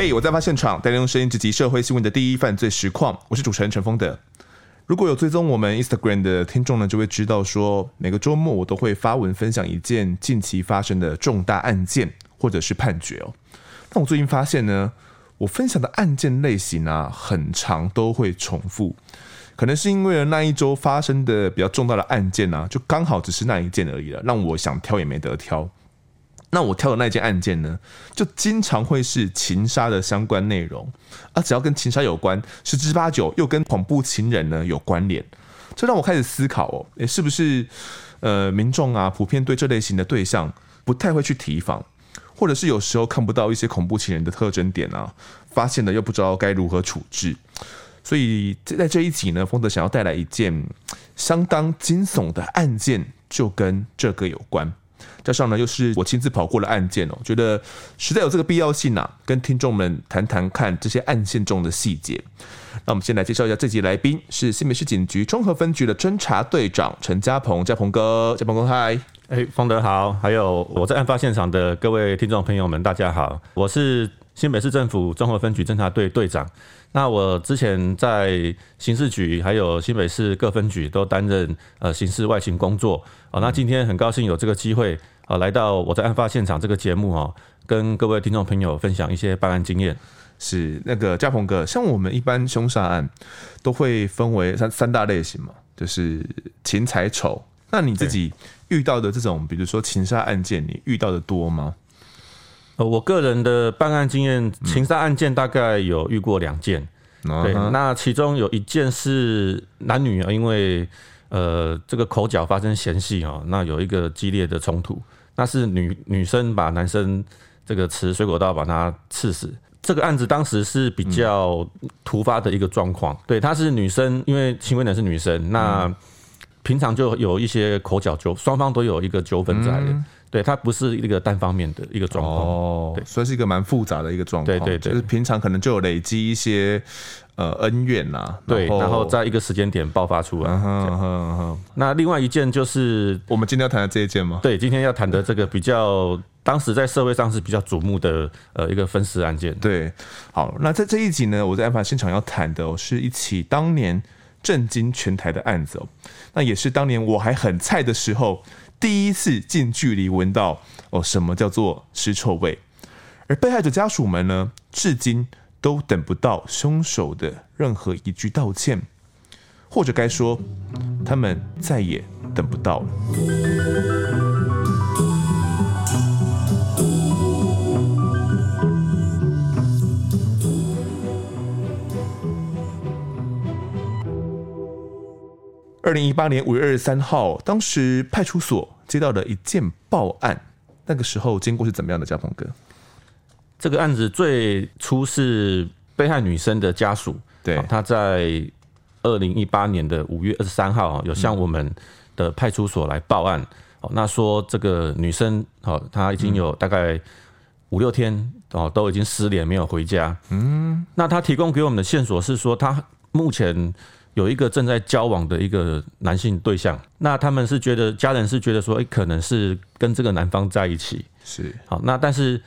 嘿，我在发现场，带您用声音直击社会新闻的第一犯罪实况。我是主持人陈峰德。如果有追踪我们 Instagram 的听众呢，就会知道说，每个周末我都会发文分享一件近期发生的重大案件或者是判决哦。但我最近发现呢，我分享的案件类型啊，很长都会重复，可能是因为那一周发生的比较重大的案件啊，就刚好只是那一件而已了，让我想挑也没得挑。那我挑的那件案件呢，就经常会是情杀的相关内容，啊，只要跟情杀有关，十之八九又跟恐怖情人呢有关联，这让我开始思考哦，诶，是不是呃民众啊普遍对这类型的对象不太会去提防，或者是有时候看不到一些恐怖情人的特征点啊，发现了又不知道该如何处置，所以在这一集呢，丰德想要带来一件相当惊悚的案件，就跟这个有关。加上呢，又是我亲自跑过的案件哦，觉得实在有这个必要性呐、啊，跟听众们谈谈看这些案件中的细节。那我们先来介绍一下这集来宾，是新北市警局综合分局的侦查队长陈家鹏，家鹏哥，家鹏哥嗨，哎，方德好，还有我在案发现场的各位听众朋友们，大家好，我是新北市政府综合分局侦查队队长。那我之前在刑事局还有新北市各分局都担任呃刑事外勤工作。哦，那今天很高兴有这个机会啊，来到我在案发现场这个节目哦，跟各位听众朋友分享一些办案经验。是那个嘉鹏哥，像我们一般凶杀案都会分为三三大类型嘛，就是情财丑。那你自己遇到的这种，比如说情杀案件，你遇到的多吗？呃，我个人的办案经验，情杀案件大概有遇过两件。嗯、对，那其中有一件是男女啊，因为。呃，这个口角发生嫌隙哦，那有一个激烈的冲突，那是女女生把男生这个持水果刀把他刺死。这个案子当时是比较突发的一个状况，对，她是女生，因为行为人是女生，那平常就有一些口角纠，双方都有一个纠纷在的。对，它不是一个单方面的一个状况，哦，对，所以是一个蛮复杂的一个状况。对对对，就是平常可能就有累积一些呃恩怨呐，对，然后在一个时间点爆发出来。嗯哼哼哼。那另外一件就是我们今天要谈的这一件吗？对，今天要谈的这个比较当时在社会上是比较瞩目的呃一个分尸案件。对，好，那在这一集呢，我在案发现场要谈的是一起当年震惊全台的案子哦，那也是当年我还很菜的时候。第一次近距离闻到哦，什么叫做尸臭味？而被害者家属们呢，至今都等不到凶手的任何一句道歉，或者该说，他们再也等不到了。二零一八年五月二十三号，当时派出所接到了一件报案，那个时候经过是怎么样的？家鹏哥，这个案子最初是被害女生的家属，对，他在二零一八年的五月二十三号有向我们的派出所来报案，哦，那说这个女生哦，她已经有大概五六天哦，都已经失联，没有回家。嗯，那他提供给我们的线索是说，他目前。有一个正在交往的一个男性对象，那他们是觉得家人是觉得说，哎，可能是跟这个男方在一起，是好，那但是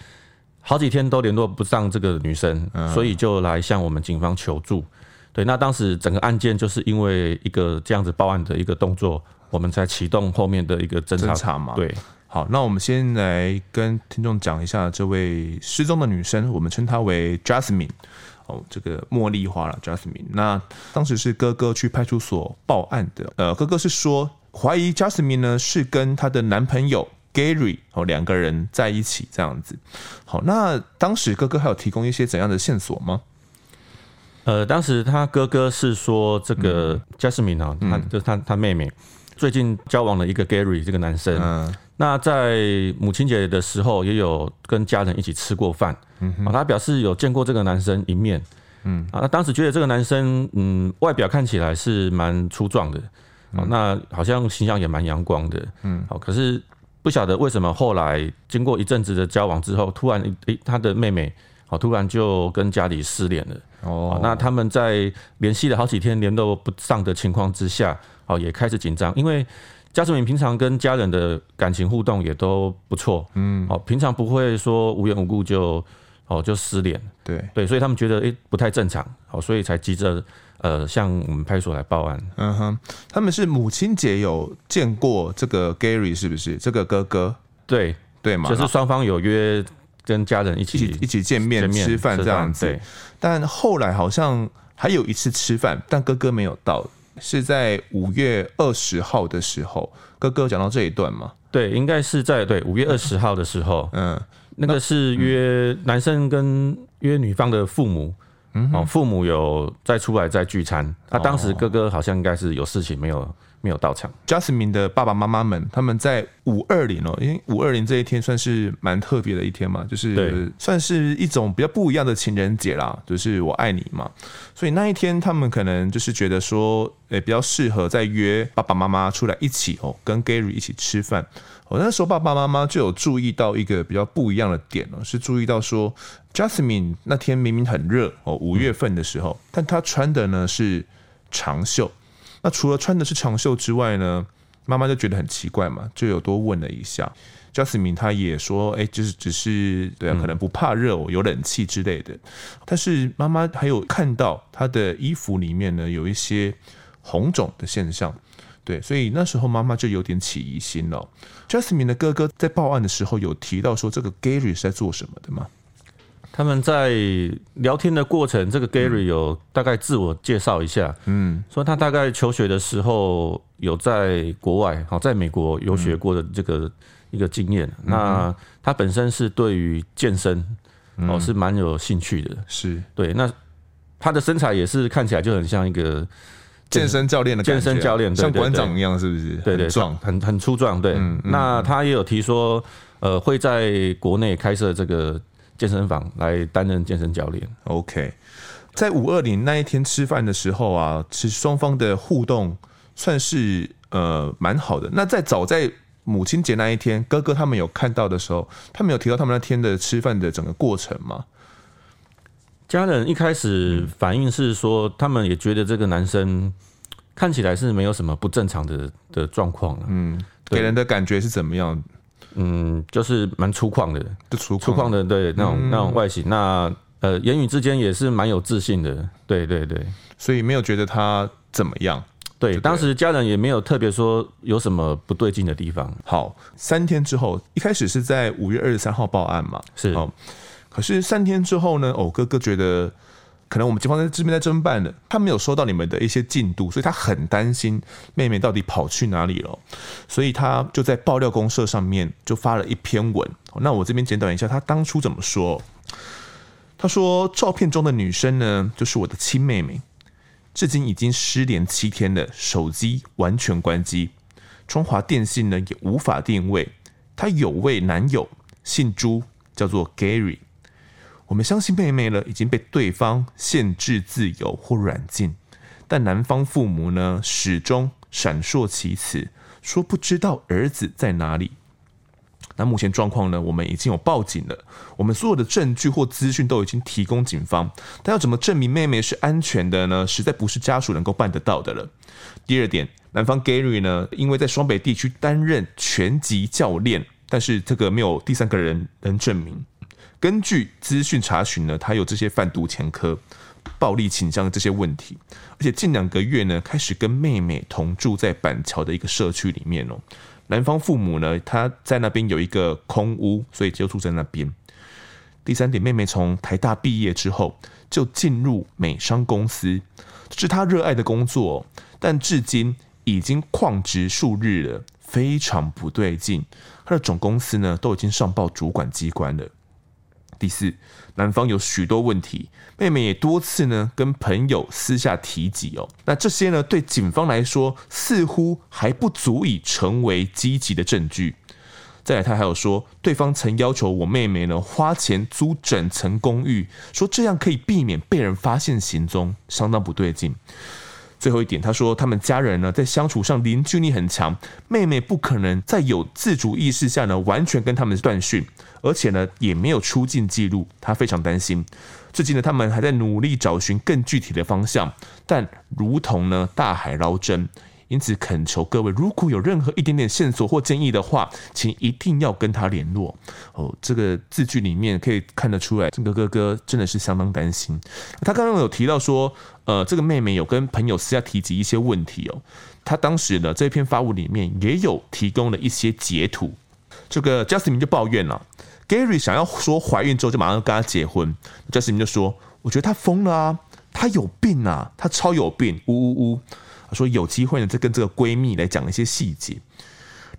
好几天都联络不上这个女生，所以就来向我们警方求助。对，那当时整个案件就是因为一个这样子报案的一个动作，我们才启动后面的一个侦查，侦查嘛。对，好，那我们先来跟听众讲一下这位失踪的女生，我们称她为 Jasmine。哦，这个茉莉花了，Jasmine。那当时是哥哥去派出所报案的。呃，哥哥是说怀疑 Jasmine 呢是跟她的男朋友 Gary 哦两个人在一起这样子。好，那当时哥哥还有提供一些怎样的线索吗？呃，当时他哥哥是说这个 Jasmine 啊，他就是他他妹妹最近交往了一个 Gary 这个男生。嗯。那在母亲节的时候，也有跟家人一起吃过饭。嗯，他表示有见过这个男生一面。嗯，啊，他当时觉得这个男生，嗯，外表看起来是蛮粗壮的。哦，那好像形象也蛮阳光的。嗯，好，可是不晓得为什么后来经过一阵子的交往之后，突然，诶，他的妹妹，哦，突然就跟家里失联了。哦，那他们在联系了好几天联络不上的情况之下，哦，也开始紧张，因为。家属们平常跟家人的感情互动也都不错，嗯，好，平常不会说无缘无故就哦就失联。对对，所以他们觉得诶、欸、不太正常，哦，所以才急着呃向我们派出所来报案。嗯哼，他们是母亲节有见过这个 Gary 是不是？这个哥哥？对对嘛，就是双方有约跟家人一起一起见面吃饭这样子。但后来好像还有一次吃饭，但哥哥没有到，是在五月二十号的时候。哥哥讲到这一段嘛？对，应该是在对五月二十号的时候。嗯，那个是约男生跟约女方的父母。嗯，哦，父母有再出来再聚餐。他当时哥哥好像应该是有事情没有。没有到场。Jasmine 的爸爸妈妈们，他们在五二零哦，因为五二零这一天算是蛮特别的一天嘛，就是算是一种比较不一样的情人节啦，就是我爱你嘛。所以那一天他们可能就是觉得说，诶，比较适合再约爸爸妈妈出来一起哦，跟 Gary 一起吃饭。哦，那时候爸爸妈妈就有注意到一个比较不一样的点哦，是注意到说，Jasmine 那天明明很热哦，五月份的时候，但她穿的呢是长袖。那除了穿的是长袖之外呢，妈妈就觉得很奇怪嘛，就有多问了一下。Jasmine 她也说，哎、欸，就是只是对啊，可能不怕热哦，有冷气之类的。但是妈妈还有看到她的衣服里面呢，有一些红肿的现象，对，所以那时候妈妈就有点起疑心了。Jasmine 的哥哥在报案的时候有提到说，这个 Gary 是在做什么的吗？他们在聊天的过程，这个 Gary 有大概自我介绍一下，嗯，说他大概求学的时候有在国外，好，在美国游学过的这个一个经验。那他本身是对于健身哦是蛮有兴趣的，是对。那他的身材也是看起来就很像一个健身教练的健身教练，像馆长一样，是不是？对对，壮，很很粗壮。对，那他也有提说，呃，会在国内开设这个。健身房来担任健身教练。OK，在五二零那一天吃饭的时候啊，其实双方的互动算是呃蛮好的。那在早在母亲节那一天，哥哥他们有看到的时候，他们有提到他们那天的吃饭的整个过程吗？家人一开始反应是说，他们也觉得这个男生看起来是没有什么不正常的的状况。嗯，给人的感觉是怎么样？嗯，就是蛮粗犷的，粗粗犷的，对那种、嗯、那种外形，那呃言语之间也是蛮有自信的，对对对，所以没有觉得他怎么样。对，当时家人也没有特别说有什么不对劲的地方。好，三天之后，一开始是在五月二十三号报案嘛，是。哦，可是三天之后呢，哦哥哥觉得。可能我们警方在这边在侦办了，他没有收到你们的一些进度，所以他很担心妹妹到底跑去哪里了，所以他就在爆料公社上面就发了一篇文。那我这边简短一下，他当初怎么说？他说照片中的女生呢，就是我的亲妹妹，至今已经失联七天了，手机完全关机，中华电信呢也无法定位。她有位男友，姓朱，叫做 Gary。我们相信妹妹呢已经被对方限制自由或软禁，但男方父母呢始终闪烁其词，说不知道儿子在哪里。那目前状况呢，我们已经有报警了，我们所有的证据或资讯都已经提供警方，但要怎么证明妹妹是安全的呢？实在不是家属能够办得到的了。第二点，男方 Gary 呢，因为在双北地区担任拳击教练，但是这个没有第三个人能证明。根据资讯查询呢，他有这些贩毒前科、暴力倾向的这些问题，而且近两个月呢，开始跟妹妹同住在板桥的一个社区里面哦。男方父母呢，他在那边有一个空屋，所以就住在那边。第三点，妹妹从台大毕业之后就进入美商公司，这是她热爱的工作，但至今已经旷职数日了，非常不对劲。她的总公司呢，都已经上报主管机关了。第四，男方有许多问题，妹妹也多次呢跟朋友私下提及哦。那这些呢对警方来说似乎还不足以成为积极的证据。再来，他还有说，对方曾要求我妹妹呢花钱租整层公寓，说这样可以避免被人发现行踪，相当不对劲。最后一点，他说他们家人呢在相处上凝聚力很强，妹妹不可能在有自主意识下呢完全跟他们断讯，而且呢也没有出境记录，他非常担心。最近呢他们还在努力找寻更具体的方向，但如同呢大海捞针，因此恳求各位，如果有任何一点点线索或建议的话，请一定要跟他联络。哦，这个字句里面可以看得出来，这个哥哥真的是相当担心。他刚刚有提到说，呃，这个妹妹有跟朋友私下提及一些问题哦。他当时呢，这篇发文里面也有提供了一些截图。这个 Justin 就抱怨了，Gary 想要说怀孕之后就马上跟他结婚，Jasmine 就说：“我觉得他疯了啊，他有病啊，他超有病，呜呜呜。”他说有机会呢，再跟这个闺蜜来讲一些细节。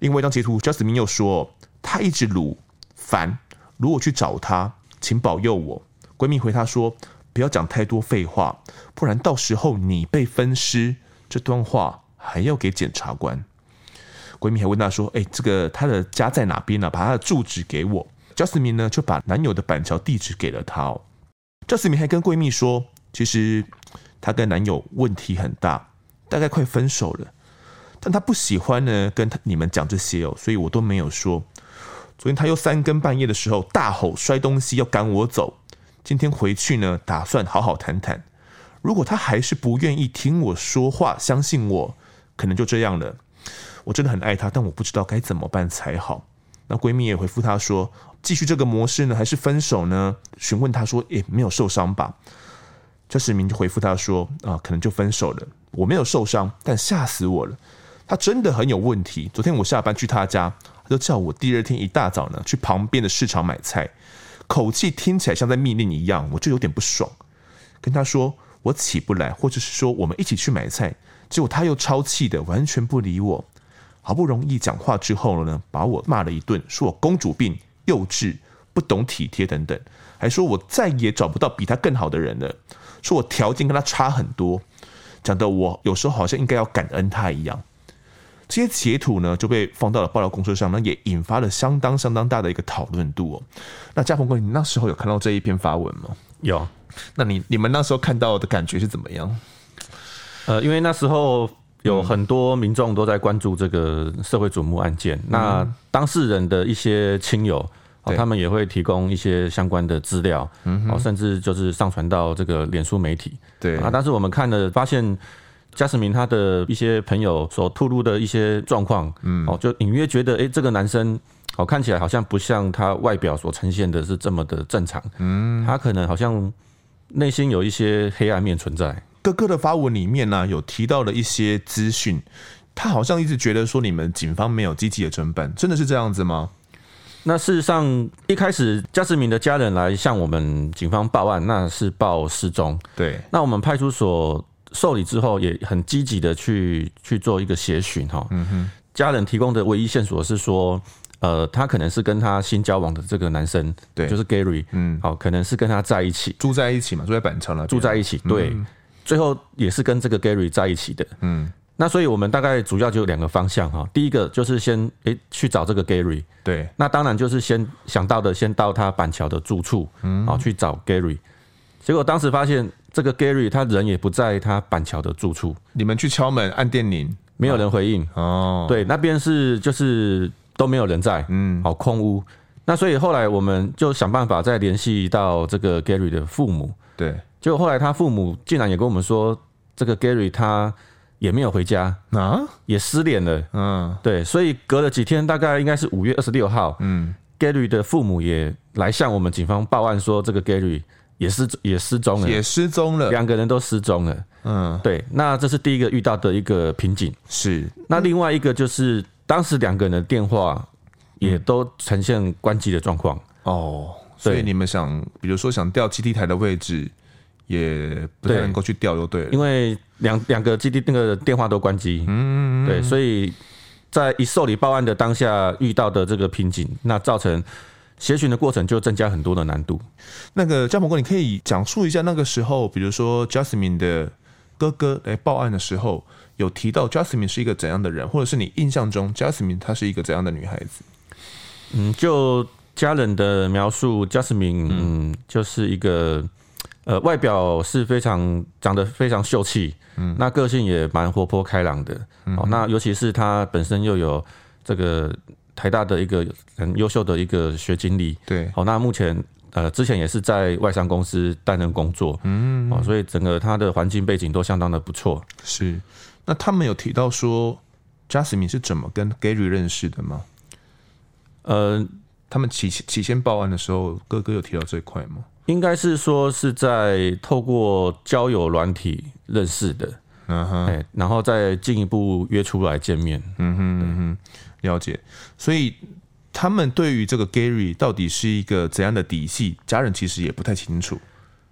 另外一张截图，Jasmine 又说：“他一直鲁烦，如果去找他，请保佑我。”闺蜜回他说：“不要讲太多废话，不然到时候你被分尸。”这段话。还要给检察官。闺蜜还问她说：“哎，这个她的家在哪边呢？把她的住址给我。”Jasmine 呢就把男友的板桥地址给了她哦。Jasmine 还跟闺蜜说：“其实她跟男友问题很大，大概快分手了，但她不喜欢呢跟你们讲这些哦，所以我都没有说。昨天她又三更半夜的时候大吼摔东西要赶我走，今天回去呢打算好好谈谈。如果她还是不愿意听我说话，相信我。”可能就这样了。我真的很爱他，但我不知道该怎么办才好。那闺蜜也回复她说：“继续这个模式呢，还是分手呢？”询问她说：“诶，没有受伤吧？”这时明就回复她说：“啊，可能就分手了。我没有受伤，但吓死我了。他真的很有问题。昨天我下班去他家，他就叫我第二天一大早呢去旁边的市场买菜，口气听起来像在命令一样，我就有点不爽。跟他说我起不来，或者是说我们一起去买菜。”结果他又超气的，完全不理我。好不容易讲话之后呢，把我骂了一顿，说我公主病、幼稚、不懂体贴等等，还说我再也找不到比他更好的人了，说我条件跟他差很多，讲的我有时候好像应该要感恩他一样。这些截图呢就被放到了爆料公社上，那也引发了相当相当大的一个讨论度哦。那嘉鹏哥，你那时候有看到这一篇发文吗？有。那你你们那时候看到的感觉是怎么样？呃，因为那时候有很多民众都在关注这个社会瞩目案件，嗯、那当事人的一些亲友，哦、他们也会提供一些相关的资料，嗯，哦，甚至就是上传到这个脸书媒体，对。啊。但是我们看了，发现嘉实明他的一些朋友所吐露的一些状况，嗯，哦，就隐约觉得，哎，这个男生，哦，看起来好像不像他外表所呈现的是这么的正常，嗯，他可能好像内心有一些黑暗面存在。哥哥的发文里面呢、啊，有提到了一些资讯，他好像一直觉得说你们警方没有积极的侦办，真的是这样子吗？那事实上，一开始嘉实明的家人来向我们警方报案，那是报失踪。对，那我们派出所受理之后，也很积极的去去做一个协寻哈。嗯哼，家人提供的唯一线索是说，呃，他可能是跟他新交往的这个男生，对，就是 Gary，嗯，好，可能是跟他在一起，住在一起嘛，住在板桥了，住在一起，对。嗯最后也是跟这个 Gary 在一起的，嗯，那所以我们大概主要就有两个方向哈。第一个就是先诶、欸、去找这个 Gary，对，那当然就是先想到的先到他板桥的住处，嗯，好去找 Gary。结果当时发现这个 Gary 他人也不在他板桥的住处，你们去敲门按电铃，没有人回应哦。对，那边是就是都没有人在，嗯，好空屋。那所以后来我们就想办法再联系到这个 Gary 的父母，对。结果后来他父母竟然也跟我们说，这个 Gary 他也没有回家啊，也失联了。嗯，对，所以隔了几天，大概应该是五月二十六号，嗯，Gary 的父母也来向我们警方报案说，这个 Gary 也失也失踪了，也失踪了，两个人都失踪了。嗯，对，那这是第一个遇到的一个瓶颈。是，那另外一个就是当时两个人的电话也都呈现关机的状况。哦，所以你们想，比如说想调基地台的位置。也不太能够去调，就对了，因为两两个基地那个电话都关机，嗯，对，所以在一受理报案的当下遇到的这个瓶颈，那造成协寻的过程就增加很多的难度。那个嘉鹏哥，你可以讲述一下那个时候，比如说 Jasmine 的哥哥来报案的时候，有提到 Jasmine 是一个怎样的人，或者是你印象中 Jasmine 她是一个怎样的女孩子？嗯，就家人的描述，Jasmine 嗯，就是一个。呃，外表是非常长得非常秀气，嗯，那个性也蛮活泼开朗的，嗯，哦，那尤其是他本身又有这个台大的一个很优秀的一个学经历，对，哦，那目前呃之前也是在外商公司担任工作，嗯，哦，所以整个他的环境背景都相当的不错，是。那他们有提到说，Jasmine 是怎么跟 Gary 认识的吗？呃，他们起起先报案的时候，哥哥有提到这一块吗？应该是说是在透过交友软体认识的，嗯哼，然后再进一步约出来见面，嗯哼嗯哼，了解。所以他们对于这个 Gary 到底是一个怎样的底细，家人其实也不太清楚。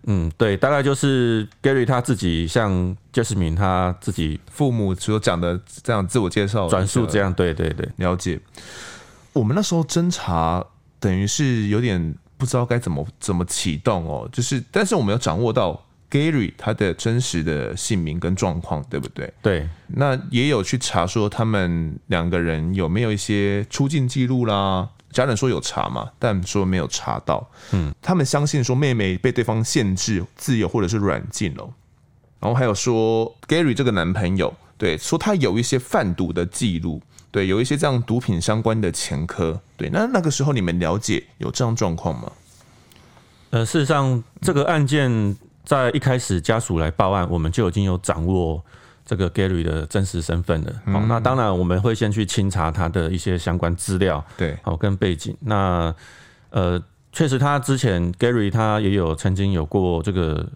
嗯，对，大概就是 Gary 他自己，像 Jasmine 他自己父母所讲的这样自我介绍转述这样，对对对，了解。我们那时候侦查等于是有点不知道该怎么怎么启动哦，就是但是我们要掌握到 Gary 他的真实的姓名跟状况，对不对？对，那也有去查说他们两个人有没有一些出境记录啦。家人说有查嘛，但说没有查到。嗯，他们相信说妹妹被对方限制自由或者是软禁了。然后还有说 Gary 这个男朋友，对，说他有一些贩毒的记录，对，有一些这样毒品相关的前科。对，那那个时候你们了解有这样状况吗？呃，事实上，这个案件在一开始家属来报案，我们就已经有掌握。这个 Gary 的真实身份了，好，那当然我们会先去清查他的一些相关资料，对，好跟背景。那呃，确实他之前 Gary 他也有曾经有过这个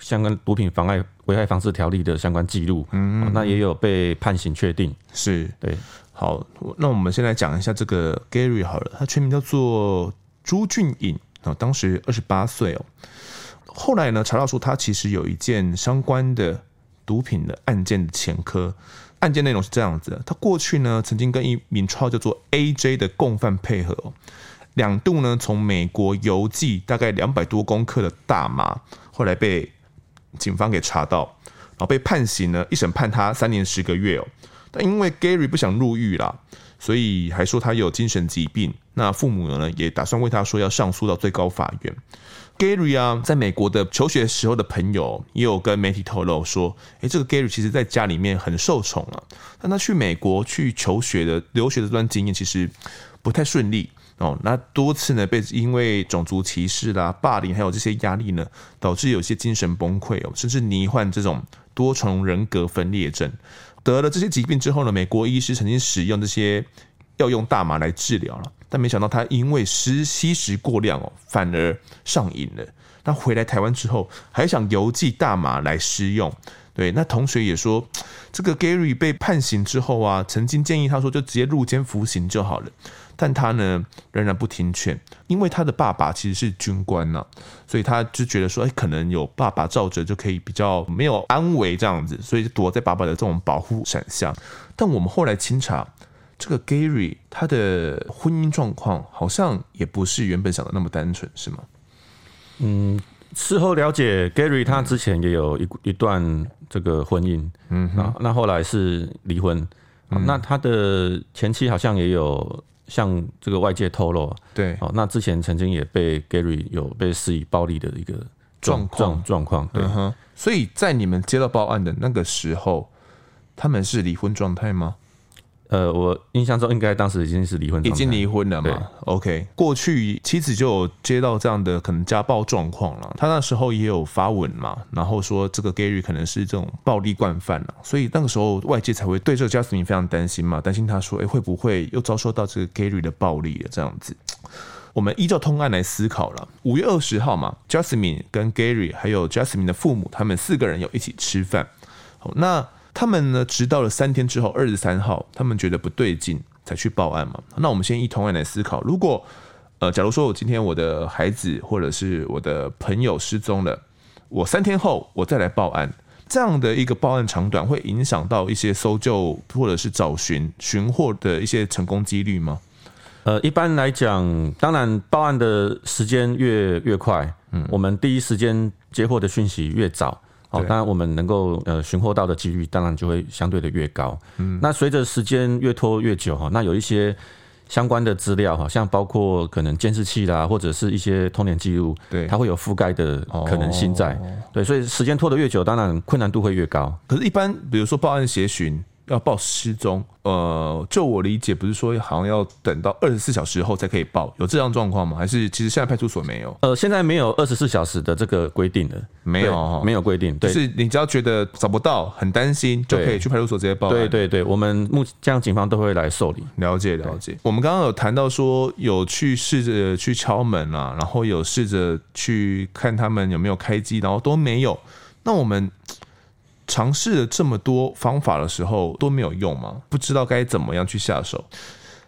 相关毒品妨碍危害防治条例的相关记录，嗯，那也有被判刑确定，是对。好，那我们先来讲一下这个 Gary 好了，他全名叫做朱俊颖啊，当时二十八岁哦。后来呢，查到说他其实有一件相关的。毒品的案件的前科，案件内容是这样子的：他过去呢曾经跟一名绰号叫做 AJ 的共犯配合，两度呢从美国邮寄大概两百多公克的大麻，后来被警方给查到，然后被判刑呢，一审判他三年十个月哦。但因为 Gary 不想入狱啦，所以还说他有精神疾病。那父母呢也打算为他说要上诉到最高法院。Gary 啊，在美国的求学时候的朋友也有跟媒体透露说，诶，这个 Gary 其实在家里面很受宠啊，但他去美国去求学的留学的这段经验其实不太顺利哦。那多次呢被因为种族歧视啦、霸凌还有这些压力呢，导致有些精神崩溃哦，甚至罹患这种多重人格分裂症。得了这些疾病之后呢，美国医师曾经使用这些药用大麻来治疗了。但没想到他因为吸吸食过量哦，反而上瘾了。那回来台湾之后，还想邮寄大麻来施用。对，那同学也说，这个 Gary 被判刑之后啊，曾经建议他说就直接入监服刑就好了。但他呢，仍然不听劝，因为他的爸爸其实是军官呐，所以他就觉得说，哎，可能有爸爸罩着就可以比较没有安危这样子，所以就躲在爸爸的这种保护伞下。但我们后来清查。这个 Gary 他的婚姻状况好像也不是原本想的那么单纯，是吗？嗯，事后了解，Gary 他之前也有一一段这个婚姻，嗯，那那后来是离婚，嗯，那他的前妻好像也有向这个外界透露，对，哦，那之前曾经也被 Gary 有被施以暴力的一个状况。状况，对，嗯，所以在你们接到报案的那个时候，他们是离婚状态吗？呃，我印象中应该当时已经是离婚，已经离婚了嘛？OK，过去妻子就有接到这样的可能家暴状况了，他那时候也有发文嘛，然后说这个 Gary 可能是这种暴力惯犯了，所以那个时候外界才会对这个 Justine 非常担心嘛，担心他说，哎，会不会又遭受到这个 Gary 的暴力了？这样子，我们依照通案来思考了。五月二十号嘛，Jasmine 跟 Gary 还有 Jasmine 的父母，他们四个人有一起吃饭，好，那。他们呢，直到了三天之后，二十三号，他们觉得不对劲，才去报案嘛。那我们先一同案来思考，如果呃，假如说我今天我的孩子或者是我的朋友失踪了，我三天后我再来报案，这样的一个报案长短会影响到一些搜救或者是找寻寻获的一些成功几率吗？呃，一般来讲，当然报案的时间越越快，嗯，我们第一时间接获的讯息越早。哦，当然我们能够呃寻获到的几率当然就会相对的越高。嗯，那随着时间越拖越久哈，那有一些相关的资料哈，像包括可能监视器啦，或者是一些通联记录，对，它会有覆盖的可能性在。对，所以时间拖得越久，当然困难度会越高。可是，一般比如说报案协寻，要报失踪，呃，就我理解，不是说好像要等到二十四小时后才可以报，有这样状况吗？还是其实现在派出所没有？呃，现在没有二十四小时的这个规定的，没有，没有规定，就是你只要觉得找不到，很担心，就可以去派出所直接报。对对对，我们目这样警方都会来受理。了解了解。我们刚刚有谈到说，有去试着去敲门啊，然后有试着去看他们有没有开机，然后都没有。那我们。尝试了这么多方法的时候都没有用吗？不知道该怎么样去下手。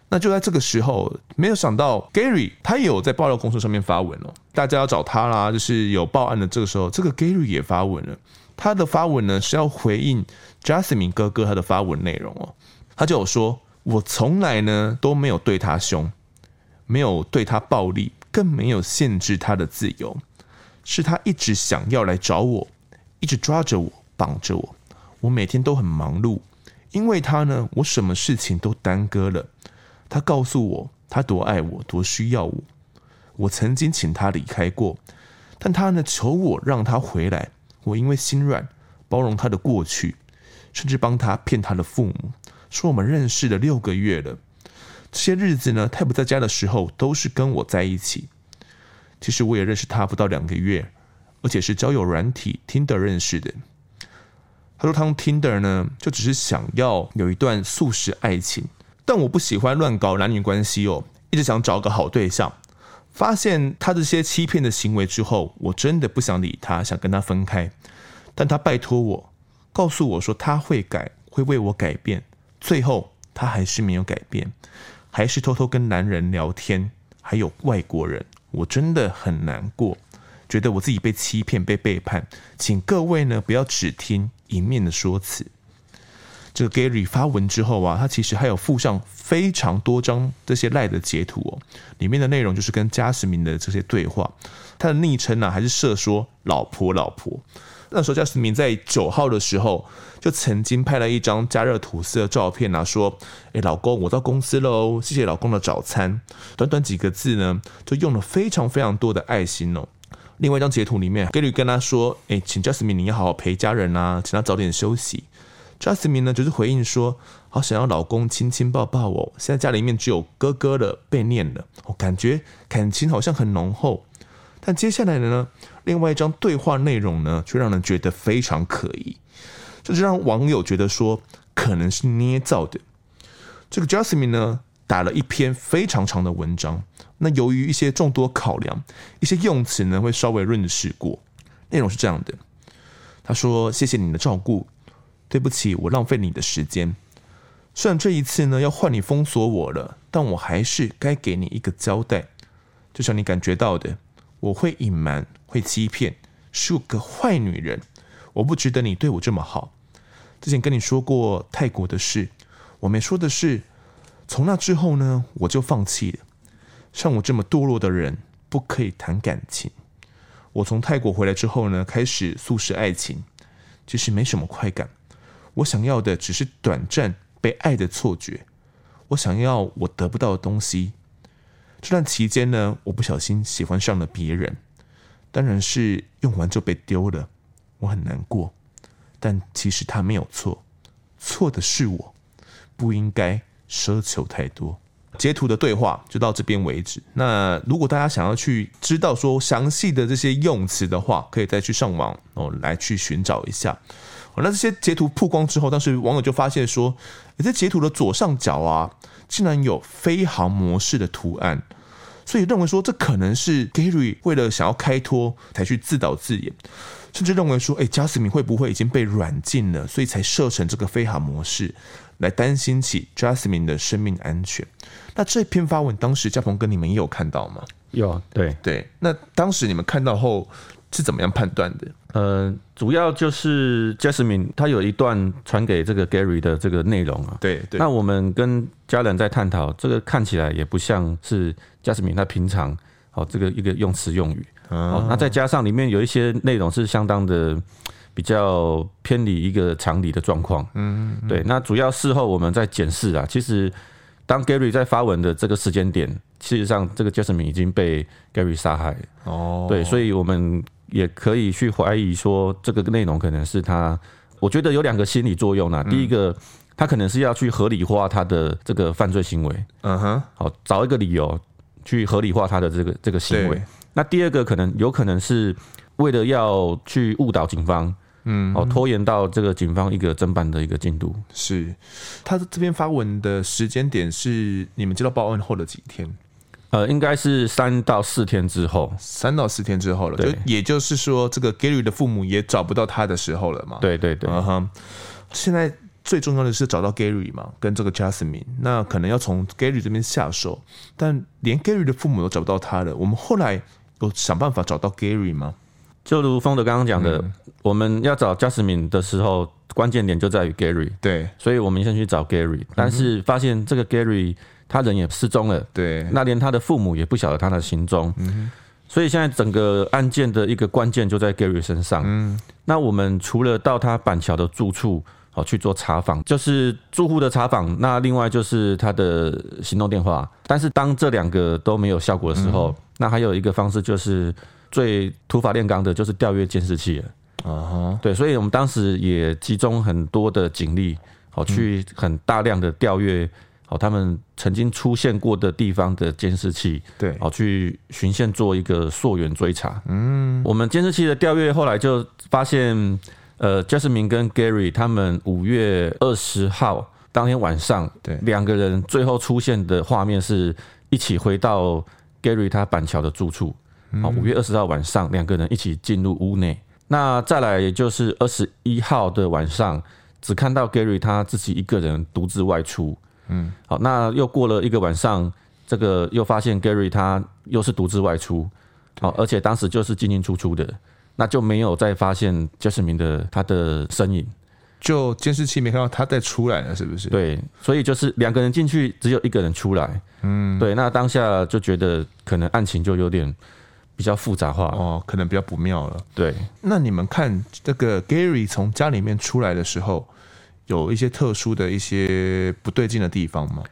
那就在这个时候，没有想到 Gary 他也有在爆料公司上面发文了，大家要找他啦，就是有报案的这个时候，这个 Gary 也发文了。他的发文呢是要回应 Jasmine 哥哥他的发文内容哦。他就有说：“我从来呢都没有对他凶，没有对他暴力，更没有限制他的自由，是他一直想要来找我，一直抓着我。”绑着我，我每天都很忙碌，因为他呢，我什么事情都耽搁了。他告诉我，他多爱我，多需要我。我曾经请他离开过，但他呢，求我让他回来。我因为心软，包容他的过去，甚至帮他骗他的父母，说我们认识了六个月了。这些日子呢，他不在家的时候，都是跟我在一起。其实我也认识他不到两个月，而且是交友软体 Tinder 认识的。他说：“他用 Tinder 呢，就只是想要有一段速食爱情，但我不喜欢乱搞男女关系哦，一直想找个好对象。发现他这些欺骗的行为之后，我真的不想理他，想跟他分开。但他拜托我，告诉我说他会改，会为我改变。最后他还是没有改变，还是偷偷跟男人聊天，还有外国人。我真的很难过，觉得我自己被欺骗、被背叛。请各位呢，不要只听。”一面的说辞，这个 Gary 发文之后啊，他其实还有附上非常多张这些赖的截图哦，里面的内容就是跟加斯明的这些对话。他的昵称呢，还是设说“老婆老婆”。那时候加斯明在九号的时候，就曾经拍了一张加热吐司的照片啊，说：“哎，老公，我到公司喽，谢谢老公的早餐。”短短几个字呢，就用了非常非常多的爱心哦。另外一张截图里面，Gary 跟他说：“哎，请 Jasmine 你要好好陪家人啊，请他早点休息。”Jasmine 呢，就是回应说：“好想要老公亲亲抱抱哦，现在家里面只有哥哥了，被念了，我感觉感情好像很浓厚。”但接下来的呢，另外一张对话内容呢，却让人觉得非常可疑，这就让网友觉得说可能是捏造的。这个 Jasmine 呢，打了一篇非常长的文章。那由于一些众多考量，一些用词呢会稍微润饰过。内容是这样的：他说：“谢谢你的照顾，对不起，我浪费你的时间。虽然这一次呢要换你封锁我了，但我还是该给你一个交代。就像你感觉到的，我会隐瞒，会欺骗，是个坏女人。我不值得你对我这么好。之前跟你说过泰国的事，我没说的是，从那之后呢，我就放弃了。”像我这么堕落的人，不可以谈感情。我从泰国回来之后呢，开始素食爱情，其实没什么快感。我想要的只是短暂被爱的错觉。我想要我得不到的东西。这段期间呢，我不小心喜欢上了别人，当然是用完就被丢了。我很难过，但其实他没有错，错的是我，不应该奢求太多。截图的对话就到这边为止。那如果大家想要去知道说详细的这些用词的话，可以再去上网哦来去寻找一下。那这些截图曝光之后，当时网友就发现说，在截图的左上角啊，竟然有飞航模式的图案，所以认为说这可能是 Gary 为了想要开脱才去自导自演，甚至认为说，哎，加斯敏会不会已经被软禁了，所以才设成这个飞航模式。来担心起 Jasmine 的生命安全。那这篇发文当时嘉鹏哥你们也有看到吗？有，对对。那当时你们看到后是怎么样判断的？呃，主要就是 Jasmine 他有一段传给这个 Gary 的这个内容啊。对对。那我们跟家人在探讨，这个看起来也不像是 Jasmine 他平常哦这个一个用词用语。哦。那再加上里面有一些内容是相当的。比较偏离一个常理的状况，嗯，对。那主要事后我们在检视啊，其实当 Gary 在发文的这个时间点，事实上这个 Jasmine 已经被 Gary 杀害。哦，对，所以我们也可以去怀疑说，这个内容可能是他。我觉得有两个心理作用啊。第一个，他可能是要去合理化他的这个犯罪行为，嗯哼，好，找一个理由去合理化他的这个这个行为。那第二个可能有可能是为了要去误导警方，嗯，哦，拖延到这个警方一个侦办的一个进度。是，他这边发文的时间点是你们接到报案后的几天？呃，应该是三到四天之后，三到四天之后了。就也就是说，这个 Gary 的父母也找不到他的时候了嘛？对对对。嗯哼，现在。最重要的是找到 Gary 嘛，跟这个 Jasmine，那可能要从 Gary 这边下手，但连 Gary 的父母都找不到他了。我们后来有想办法找到 Gary 吗？就如丰德刚刚讲的，嗯、我们要找 Jasmine 的时候，关键点就在于 Gary。对，所以我们先去找 Gary，但是发现这个 Gary 他人也失踪了。对，那连他的父母也不晓得他的行踪。嗯，所以现在整个案件的一个关键就在 Gary 身上。嗯，那我们除了到他板桥的住处。好去做查访，就是住户的查访。那另外就是他的行动电话。但是当这两个都没有效果的时候，嗯、那还有一个方式就是最土法炼钢的，就是调阅监视器了。啊哈，对，所以我们当时也集中很多的警力，好去很大量的调阅，好他们曾经出现过的地方的监视器，对，好去循线做一个溯源追查。嗯，我们监视器的调阅后来就发现。呃，Jasmine 跟 Gary 他们五月二十号当天晚上，对两个人最后出现的画面是一起回到 Gary 他板桥的住处。好，五月二十号晚上，两个人一起进入屋内。那再来，也就是二十一号的晚上，只看到 Gary 他自己一个人独自外出。嗯，好，那又过了一个晚上，这个又发现 Gary 他又是独自外出。好，而且当时就是进进出出的。那就没有再发现 Jasmine 的他的身影，就监视器没看到他再出来了，是不是？对，所以就是两个人进去，只有一个人出来。嗯，对。那当下就觉得可能案情就有点比较复杂化哦，可能比较不妙了。对。那你们看这个 Gary 从家里面出来的时候，有一些特殊的一些不对劲的地方吗？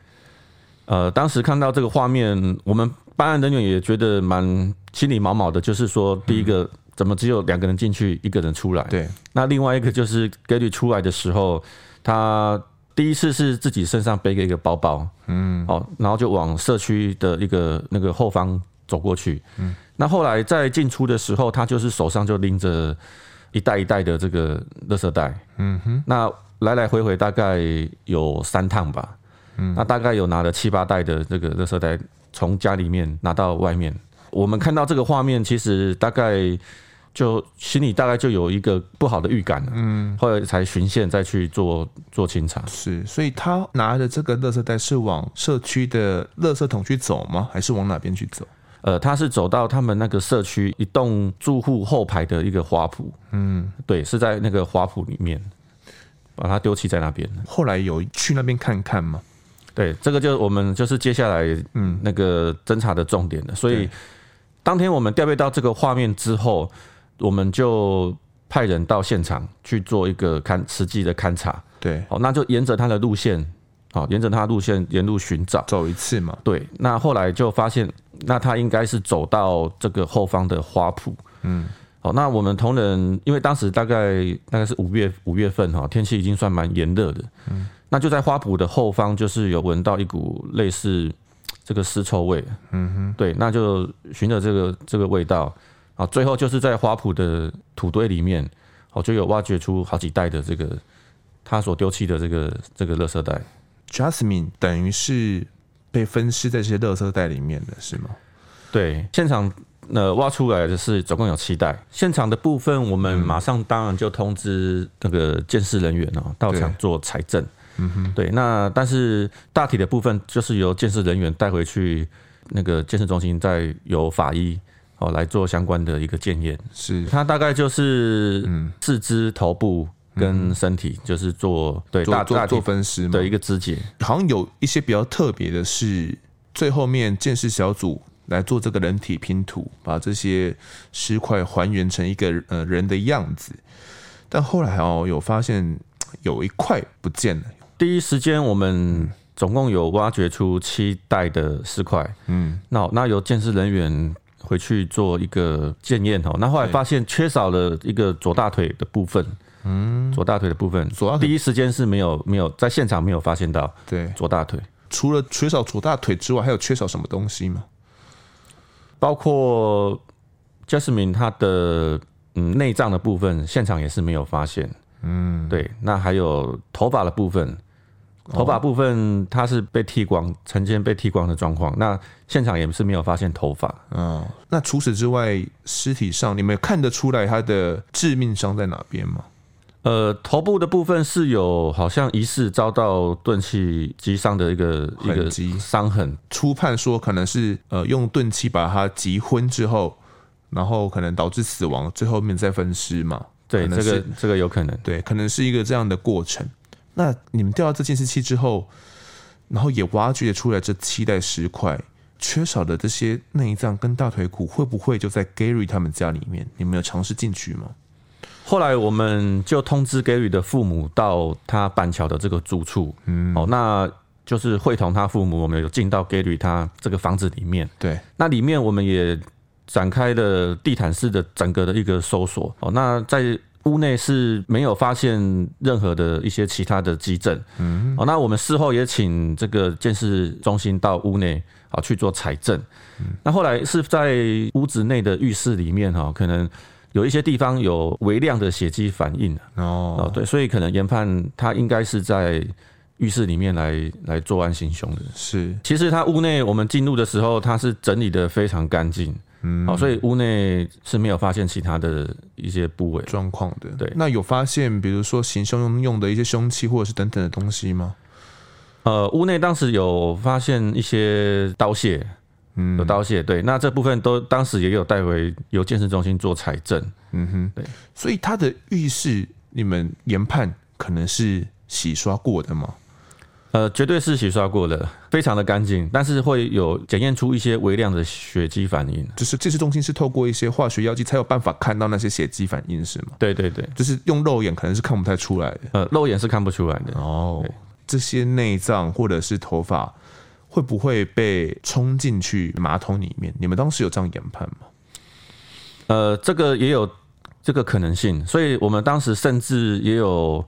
呃，当时看到这个画面，我们办案人员也觉得蛮心里毛毛的，就是说第一个。嗯怎么只有两个人进去，一个人出来？对。那另外一个就是 Gary 出来的时候，他第一次是自己身上背个一个包包，嗯，哦，然后就往社区的一个那个后方走过去。嗯。那后来在进出的时候，他就是手上就拎着一袋一袋的这个垃圾袋。嗯哼。那来来回回大概有三趟吧。嗯。那大概有拿了七八袋的这个垃圾袋从家里面拿到外面。我们看到这个画面，其实大概。就心里大概就有一个不好的预感了，嗯，后来才循线再去做做清查。是，所以他拿着这个垃圾袋是往社区的垃圾桶去走吗？还是往哪边去走？呃，他是走到他们那个社区一栋住户后排的一个花圃，嗯，对，是在那个花圃里面把它丢弃在那边。后来有去那边看看吗？对，这个就我们就是接下来嗯那个侦查的重点了。所以当天我们调配到这个画面之后。我们就派人到现场去做一个勘实际的勘察，对，好，那就沿着他的路线，好，沿着他的路线沿路寻找，走一次嘛，对，那后来就发现，那他应该是走到这个后方的花圃，嗯，好，那我们同仁因为当时大概大概是五月五月份哈，天气已经算蛮炎热的，嗯，那就在花圃的后方，就是有闻到一股类似这个尸臭味，嗯哼，对，那就循着这个这个味道。啊，最后就是在花圃的土堆里面，哦，就有挖掘出好几袋的这个他所丢弃的这个这个垃圾袋。Jasmine 等于是被分尸在这些垃圾袋里面的是吗？对，现场呃挖出来的是总共有七袋。现场的部分，我们马上当然就通知那个建设人员哦到场做采证。嗯哼，对，那但是大体的部分就是由建设人员带回去那个建设中心，再由法医。哦，来做相关的一个检验，是它大概就是四肢、头部跟身体，就是做对大做做分尸的一个肢解。好像有一些比较特别的是，最后面鉴识小组来做这个人体拼图，把这些尸块还原成一个呃人的样子。但后来哦，有发现有一块不见了。第一时间我们总共有挖掘出七袋的尸块，嗯，那那由鉴识人员。回去做一个检验哦，那后来发现缺少了一个左大腿的部分嗯，左大腿的部分，左大腿第一时间是没有没有在现场没有发现到，对，左大腿除了缺少左大腿之外，还有缺少什么东西吗？包括 Jasmine 她的嗯内脏的部分，现场也是没有发现，嗯，对，那还有头发的部分。头发部分，它是被剃光，曾经被剃光的状况。那现场也是没有发现头发。嗯，那除此之外，尸体上你们看得出来它的致命伤在哪边吗？呃，头部的部分是有好像疑似遭到钝器击伤的一个一个伤痕。初判说可能是呃用钝器把它击昏之后，然后可能导致死亡，最后面再分尸嘛？对，这个这个有可能，对，可能是一个这样的过程。那你们调到这监视器之后，然后也挖掘出来这七袋石块，缺少的这些内脏跟大腿骨，会不会就在 Gary 他们家里面？你们有尝试进去吗？后来我们就通知 Gary 的父母到他板桥的这个住处，嗯，哦，那就是会同他父母，我们有进到 Gary 他这个房子里面，对，那里面我们也展开了地毯式的整个的一个搜索，哦，那在。屋内是没有发现任何的一些其他的迹证，嗯，哦，那我们事后也请这个鉴识中心到屋内啊去做采证，那后来是在屋子内的浴室里面哈，可能有一些地方有微量的血迹反应哦，对，所以可能研判他应该是在浴室里面来来作案行凶的，是，其实他屋内我们进入的时候，他是整理的非常干净。嗯，好，所以屋内是没有发现其他的一些部位。状况的。对，那有发现比如说行凶用用的一些凶器或者是等等的东西吗？呃，屋内当时有发现一些刀械，嗯，有刀械。对，那这部分都当时也有带回由鉴识中心做采证。嗯哼，对。所以它的浴室，你们研判可能是洗刷过的吗？呃，绝对是洗刷过的，非常的干净，但是会有检验出一些微量的血迹反应。就是这些中心是透过一些化学药剂才有办法看到那些血迹反应，是吗？对对对，就是用肉眼可能是看不太出来的。呃，肉眼是看不出来的。哦，这些内脏或者是头发会不会被冲进去马桶里面？你们当时有这样研判吗？呃，这个也有这个可能性，所以我们当时甚至也有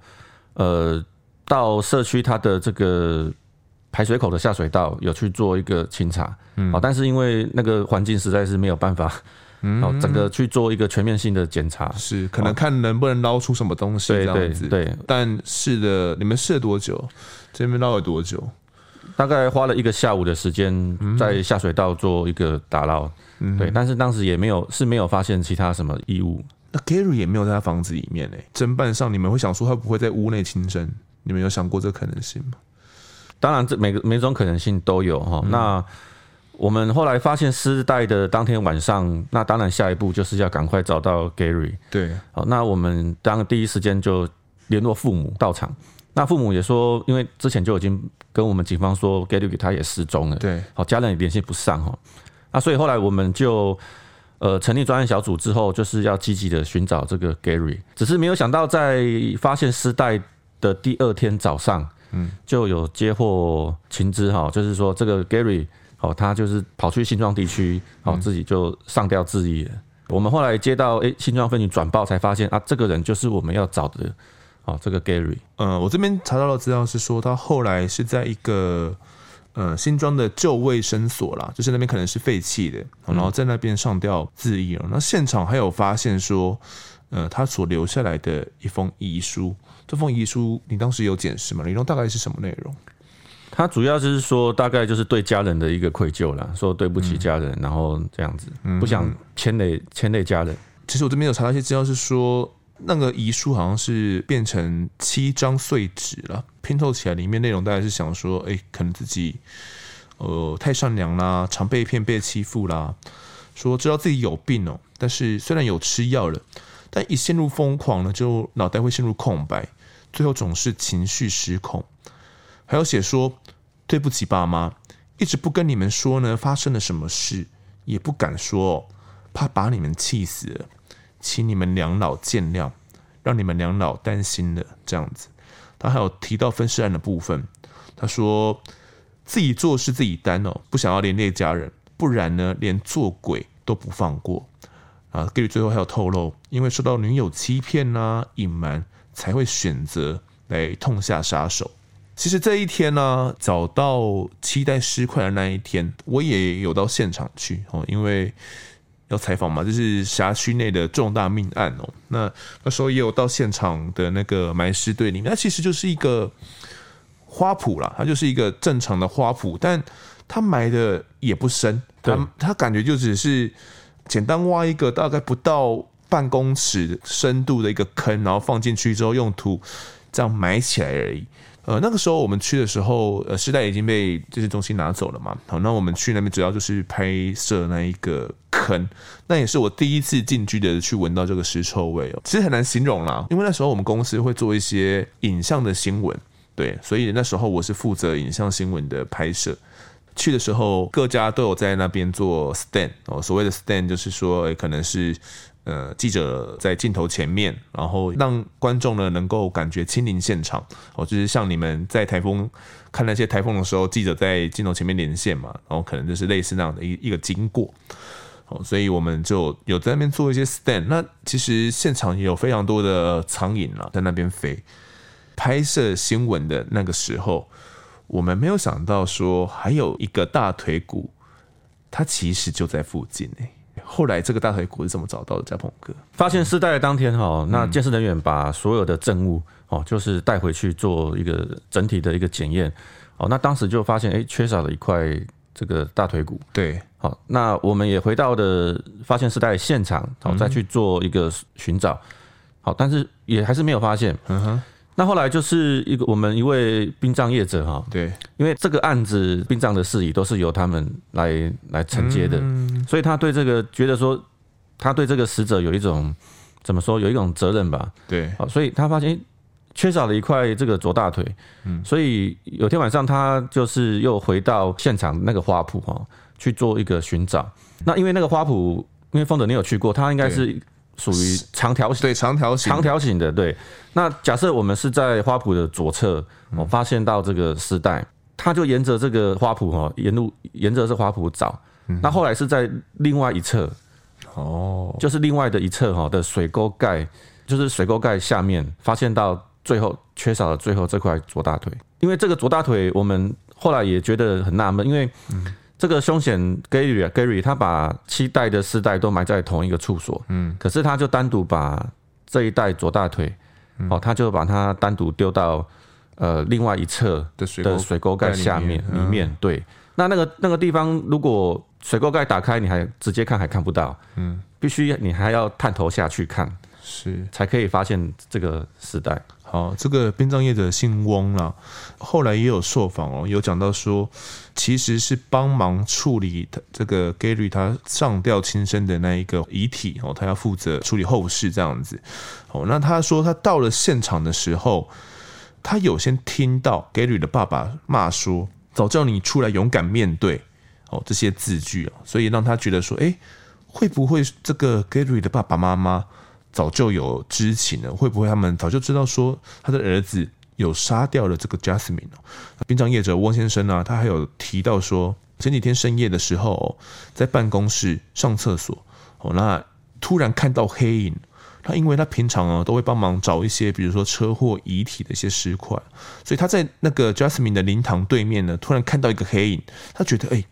呃。到社区它的这个排水口的下水道有去做一个清查，嗯，但是因为那个环境实在是没有办法，嗯，整个去做一个全面性的检查，是可能看能不能捞出什么东西这样子，对，对。但试了，你们试了多久？这边捞了多久？大概花了一个下午的时间在下水道做一个打捞，对。但是当时也没有是没有发现其他什么异物。那 Gary 也没有在他房子里面诶，侦办上你们会想说他不会在屋内轻生？你们有想过这可能性吗？当然，这每个每种可能性都有哈。那我们后来发现尸袋的当天晚上，那当然下一步就是要赶快找到 Gary。对，好，那我们当第一时间就联络父母到场。那父母也说，因为之前就已经跟我们警方说 Gary 他也失踪了。对，好，家人也联系不上哈。那所以后来我们就呃成立专案小组之后，就是要积极的寻找这个 Gary。只是没有想到在发现尸袋的第二天早上，嗯，就有接获情资哈，就是说这个 Gary 哦，他就是跑去新庄地区，哦，自己就上吊自缢了。我们后来接到诶新庄分局转报，才发现啊，这个人就是我们要找的，哦，这个 Gary。呃，我这边查到的资料是说，他后来是在一个呃新庄的旧卫生所啦，就是那边可能是废弃的，然后在那边上吊自缢了。那现场还有发现说，呃，他所留下来的一封遗书。这封遗书你当时有检视吗？里面大概是什么内容？他主要就是说，大概就是对家人的一个愧疚啦，说对不起家人，嗯、然后这样子，不想牵累牵累家人。其实我这边有查到一些资料，是说那个遗书好像是变成七张碎纸了，拼凑起来里面内容大概是想说，哎，可能自己呃太善良啦，常被骗被欺负啦，说知道自己有病哦，但是虽然有吃药了，但一陷入疯狂呢，就脑袋会陷入空白。最后总是情绪失控，还有写说对不起爸妈，一直不跟你们说呢，发生了什么事也不敢说，怕把你们气死了，请你们两老见谅，让你们两老担心了。这样子，他还有提到分尸案的部分，他说自己做事自己担哦，不想要连累家人，不然呢连做鬼都不放过啊。Gary 最后还有透露，因为受到女友欺骗呐、隐瞒。才会选择来痛下杀手。其实这一天呢，找到期待尸块的那一天，我也有到现场去哦，因为要采访嘛，这是辖区内的重大命案哦。那那时候也有到现场的那个埋尸队里面，那其实就是一个花圃啦，它就是一个正常的花圃，但它埋的也不深，它它感觉就只是简单挖一个大概不到半公尺深度的一个坑，然后放进去之后用土这样埋起来而已。呃，那个时候我们去的时候，呃，尸袋已经被这些东西拿走了嘛。好，那我们去那边主要就是拍摄那一个坑，那也是我第一次近距离的去闻到这个尸臭味哦。其实很难形容啦，因为那时候我们公司会做一些影像的新闻，对，所以那时候我是负责影像新闻的拍摄。去的时候，各家都有在那边做 stand 哦，所谓的 stand 就是说，可能是。呃，记者在镜头前面，然后让观众呢能够感觉亲临现场哦，就是像你们在台风看那些台风的时候，记者在镜头前面连线嘛，然后可能就是类似那样的一一个经过哦，所以我们就有在那边做一些 stand。那其实现场也有非常多的苍蝇啊，在那边飞。拍摄新闻的那个时候，我们没有想到说还有一个大腿骨，它其实就在附近呢。后来这个大腿骨是怎么找到的？在鹏哥发现尸袋的当天哈，那鉴识人员把所有的证物哦，就是带回去做一个整体的一个检验哦。那当时就发现哎，缺少了一块这个大腿骨。对，好，那我们也回到的发现尸袋现场，好再去做一个寻找。好，但是也还是没有发现。嗯哼。那后来就是一个我们一位殡葬业者哈，对，因为这个案子殡葬的事宜都是由他们来来承接的，所以他对这个觉得说，他对这个死者有一种怎么说，有一种责任吧，对，所以他发现缺少了一块这个左大腿，嗯，所以有天晚上他就是又回到现场那个花圃哈去做一个寻找，那因为那个花圃，因为丰德你有去过，他应该是。属于长条形，对，长条形，长条形的，对。那假设我们是在花圃的左侧，我发现到这个丝带，它就沿着这个花圃哈，沿路沿着这花圃找。那后来是在另外一侧，哦，就是另外的一侧哈的水沟盖，就是水沟盖下面发现到最后缺少了最后这块左大腿，因为这个左大腿我们后来也觉得很纳闷，因为。这个凶险 Gary 啊，Gary 他把七代的四袋都埋在同一个处所，嗯，可是他就单独把这一代左大腿，哦，他就把它单独丢到呃另外一侧的水沟盖下面里面，对，那那个那个地方如果水沟盖打开，你还直接看还看不到，嗯，必须你还要探头下去看，是。才可以发现这个尸袋。好，这个殡葬业者姓翁啦，后来也有受访哦，有讲到说，其实是帮忙处理这个 Gary 他上吊轻生的那一个遗体哦，他要负责处理后事这样子。哦，那他说他到了现场的时候，他有先听到 Gary 的爸爸骂说：“早叫你出来勇敢面对哦”这些字句哦，所以让他觉得说：“哎，会不会这个 Gary 的爸爸妈妈？”早就有知情了，会不会他们早就知道说他的儿子有杀掉了这个 Jasmine 哦？殡葬业者翁先生呢，他还有提到说，前几天深夜的时候，在办公室上厕所哦，那突然看到黑影。他因为他平常啊都会帮忙找一些，比如说车祸遗体的一些尸块，所以他在那个 Jasmine 的灵堂对面呢，突然看到一个黑影，他觉得哎，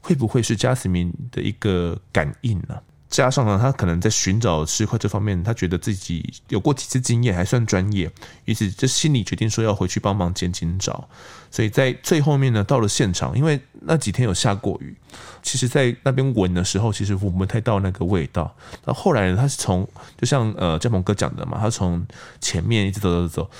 会不会是 Jasmine 的一个感应呢？加上呢，他可能在寻找尸块这方面，他觉得自己有过几次经验，还算专业，于是就心里决定说要回去帮忙捡金找。所以在最后面呢，到了现场，因为那几天有下过雨，其实，在那边闻的时候，其实闻不太到那个味道。那后来呢，他是从就像呃嘉鹏哥讲的嘛，他从前面一直走走走，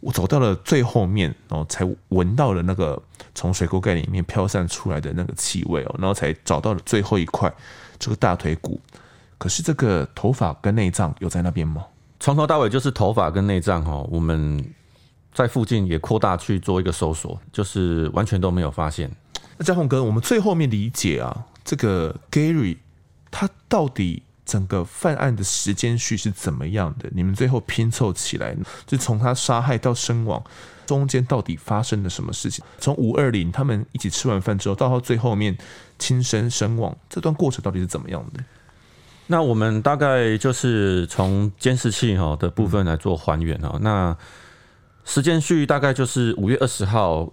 我走到了最后面，然后才闻到了那个从水沟盖里面飘散出来的那个气味哦，然后才找到了最后一块。这个大腿骨，可是这个头发跟内脏有在那边吗？从头到尾就是头发跟内脏哦，我们在附近也扩大去做一个搜索，就是完全都没有发现。那嘉宏哥，我们最后面理解啊，这个 Gary 他到底整个犯案的时间序是怎么样的？你们最后拼凑起来，就从他杀害到身亡。中间到底发生了什么事情？从五二零他们一起吃完饭之后，到他最后面轻生身亡，这段过程到底是怎么样的？那我们大概就是从监视器哈的部分来做还原哈。那时间序大概就是五月二十号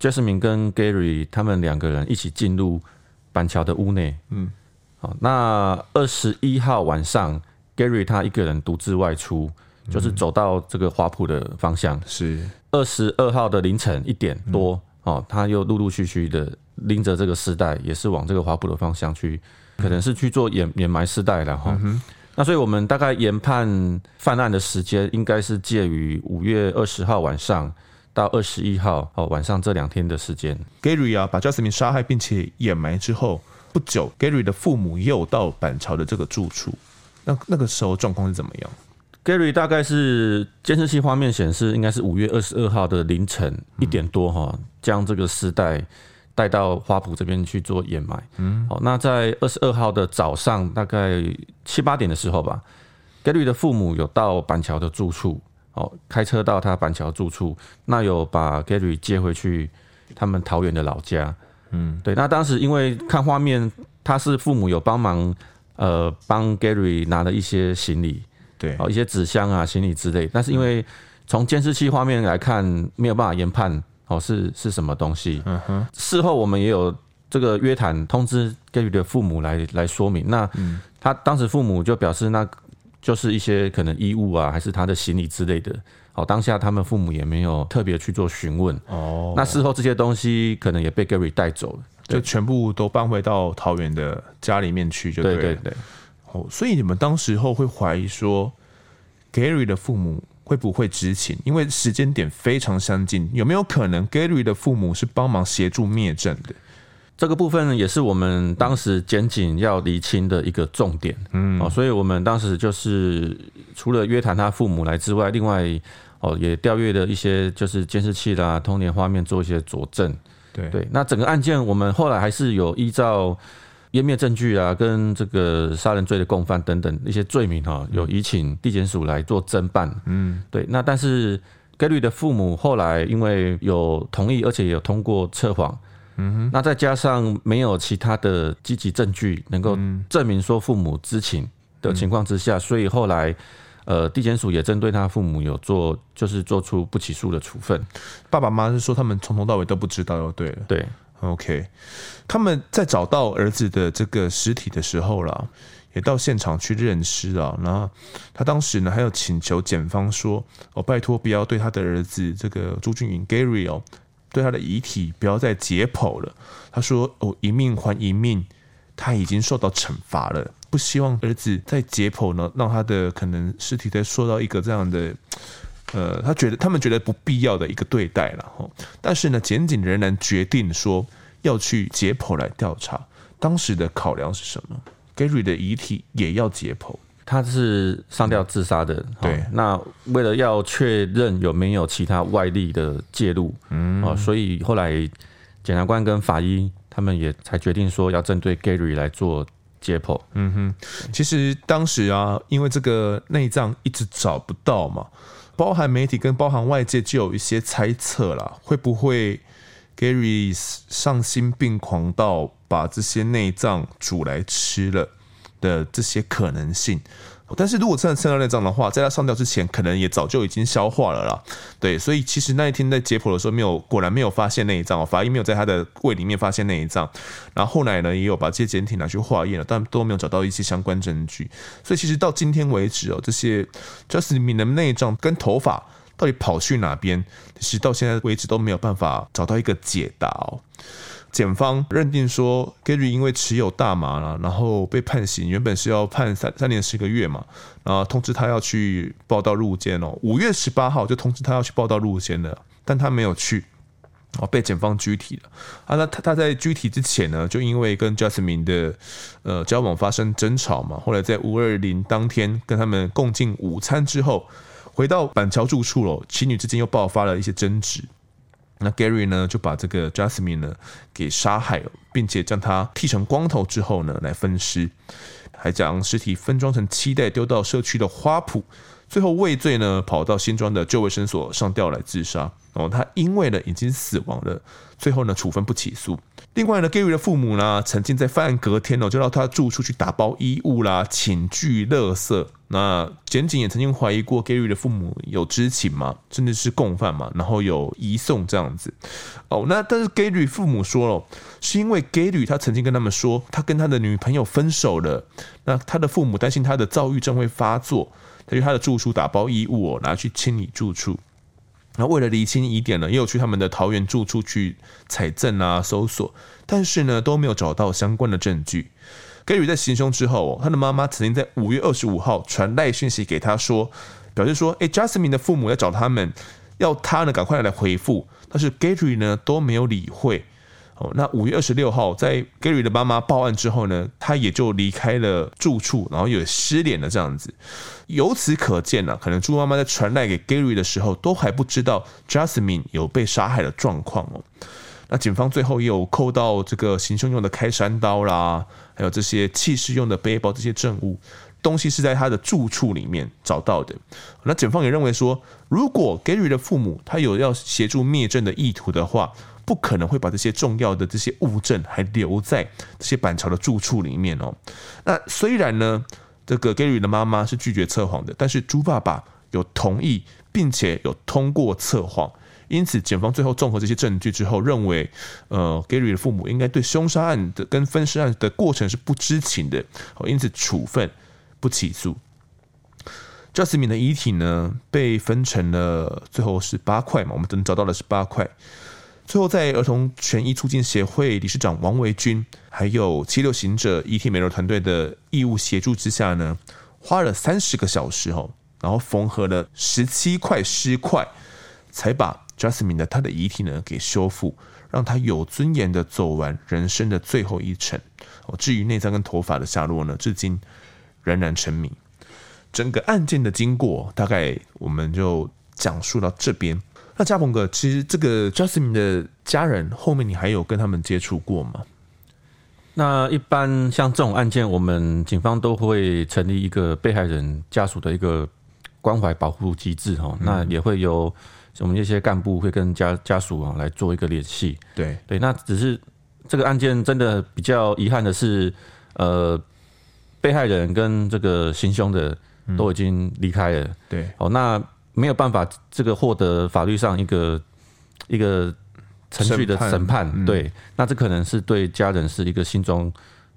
，Jasmine 跟 Gary 他们两个人一起进入板桥的屋内。嗯，好，那二十一号晚上，Gary 他一个人独自外出，就是走到这个花圃的方向。是二十二号的凌晨一点多，哦，他又陆陆续续的拎着这个丝带，也是往这个花圃的方向去。可能是去做掩掩埋丝带了哈，嗯、那所以我们大概研判犯案的时间应该是介于五月二十号晚上到二十一号哦晚上这两天的时间。Gary 啊，把 Jasmine 杀害并且掩埋之后不久，Gary 的父母又到板桥的这个住处，那那个时候状况是怎么样？Gary 大概是监视器画面显示，应该是五月二十二号的凌晨一点多哈，将这个尸袋。带到花圃这边去做掩埋。嗯，好，那在二十二号的早上，大概七八点的时候吧，Gary 的父母有到板桥的住处，哦，开车到他板桥住处，那有把 Gary 接回去他们桃园的老家。嗯，对，那当时因为看画面，他是父母有帮忙，呃，帮 Gary 拿了一些行李，对，哦，一些纸箱啊、行李之类，但是因为从监视器画面来看，没有办法研判。哦，是是什么东西？嗯哼。事后我们也有这个约谈，通知 Gary 的父母来来说明。那他当时父母就表示，那就是一些可能衣物啊，还是他的行李之类的。好，当下他们父母也没有特别去做询问。哦。那事后这些东西可能也被 Gary 带走了，就全部都搬回到桃园的家里面去，就对。对对对。哦，所以你们当时候会怀疑说，Gary 的父母。会不会知情？因为时间点非常相近，有没有可能 Gary 的父母是帮忙协助灭证的？这个部分也是我们当时检警要厘清的一个重点。嗯，哦，所以我们当时就是除了约谈他父母来之外，另外哦也调阅了一些就是监视器啦、通联画面做一些佐证。对对，那整个案件我们后来还是有依照。湮灭证据啊，跟这个杀人罪的共犯等等一些罪名哈，有移请地检署来做侦办。嗯，对。那但是 Gary 的父母后来因为有同意，而且有通过测谎。嗯哼。那再加上没有其他的积极证据能够证明说父母知情的情况之下，所以后来呃地检署也针对他父母有做，就是做出不起诉的处分。爸爸妈妈是说他们从头到尾都不知道，就对了。对。OK，他们在找到儿子的这个尸体的时候啦，也到现场去认尸啊。然后他当时呢，还有请求检方说：“哦，拜托不要对他的儿子这个朱俊颖 Gary 哦，对他的遗体不要再解剖了。”他说：“哦，一命还一命，他已经受到惩罚了，不希望儿子在解剖呢，让他的可能尸体再受到一个这样的。”呃，他觉得他们觉得不必要的一个对待了哈，但是呢，检警仍然决定说要去解剖来调查。当时的考量是什么？Gary 的遗体也要解剖，他是上吊自杀的。嗯、对，那为了要确认有没有其他外力的介入，嗯，哦，所以后来检察官跟法医他们也才决定说要针对 Gary 来做解剖。嗯哼，其实当时啊，因为这个内脏一直找不到嘛。包含媒体跟包含外界就有一些猜测啦，会不会 Gary 丧心病狂到把这些内脏煮来吃了的这些可能性？但是如果真的吃到内脏的话，在他上吊之前，可能也早就已经消化了啦。对，所以其实那一天在解剖的时候，没有果然没有发现内脏，法医没有在他的胃里面发现内脏。然后后来呢，也有把这些检体拿去化验了，但都没有找到一些相关证据。所以其实到今天为止哦，这些 Jasmine 的内脏跟头发到底跑去哪边，其实到现在为止都没有办法找到一个解答哦。检方认定说，Gary 因为持有大麻了，然后被判刑，原本是要判三三年十个月嘛，然后通知他要去报到入监哦。五月十八号就通知他要去报到入监了，但他没有去，哦，被检方拘提了。啊，那他他在拘提之前呢，就因为跟 Jasmine 的呃交往发生争吵嘛，后来在五二零当天跟他们共进午餐之后，回到板桥住处了，情侣之间又爆发了一些争执。那 Gary 呢，就把这个 Jasmine 呢给杀害了，并且将她剃成光头之后呢来分尸，还将尸体分装成七袋丢到社区的花圃，最后畏罪呢，跑到新庄的旧卫生所上吊来自杀。哦，他因为呢已经死亡了，最后呢处分不起诉。另外呢，Gary 的父母呢，曾经在犯案隔天呢，就到他住处去打包衣物啦、寝具、垃圾。那检警也曾经怀疑过 Gary 的父母有知情嘛，甚至是共犯嘛，然后有移送这样子。哦，那但是 Gary 父母说了，是因为 Gary 他曾经跟他们说，他跟他的女朋友分手了。那他的父母担心他的躁郁症会发作，他去他的住处打包衣物哦，拿去清理住处。那为了厘清疑点呢，也有去他们的桃园住处去采证啊、搜索，但是呢都没有找到相关的证据。Gary 在行凶之后，他的妈妈曾经在五月二十五号传赖讯息给他说，表示说：“诶，Jasmine 的父母要找他们，要他呢赶快来回复。”但是 Gary 呢都没有理会。哦，那五月二十六号，在 Gary 的妈妈报案之后呢，他也就离开了住处，然后也失联了这样子。由此可见呢、可能猪妈妈在传赖给 Gary 的时候，都还不知道 Jasmine 有被杀害的状况哦。那警方最后也有扣到这个行凶用的开山刀啦，还有这些弃尸用的背包这些证物，东西是在他的住处里面找到的。那警方也认为说，如果 Gary 的父母他有要协助灭证的意图的话，不可能会把这些重要的这些物证还留在这些板桥的住处里面哦。那虽然呢，这个 Gary 的妈妈是拒绝测谎的，但是猪爸爸有同意，并且有通过测谎。因此，检方最后综合这些证据之后，认为，呃，Gary 的父母应该对凶杀案的跟分尸案的过程是不知情的，因此处分不起诉。Jasmine 的遗体呢，被分成了最后是八块嘛，我们等找到的是八块。最后，在儿童权益促进协会理事长王维军，还有七六行者遗体美容团队的义务协助之下呢，花了三十个小时哦，然后缝合了十七块尸块，才把 Jasmine 的他的遗体呢给修复，让他有尊严的走完人生的最后一程。哦，至于内脏跟头发的下落呢，至今仍然成谜。整个案件的经过，大概我们就讲述到这边。那嘉鹏哥，其实这个 Jasmine 的家人后面你还有跟他们接触过吗？那一般像这种案件，我们警方都会成立一个被害人家属的一个关怀保护机制哈。那也会有我们一些干部会跟家家属啊来做一个联系。对对，那只是这个案件真的比较遗憾的是，呃，被害人跟这个行凶的都已经离开了。对哦，那。没有办法，这个获得法律上一个一个程序的审判，嗯、对，那这可能是对家人是一个心中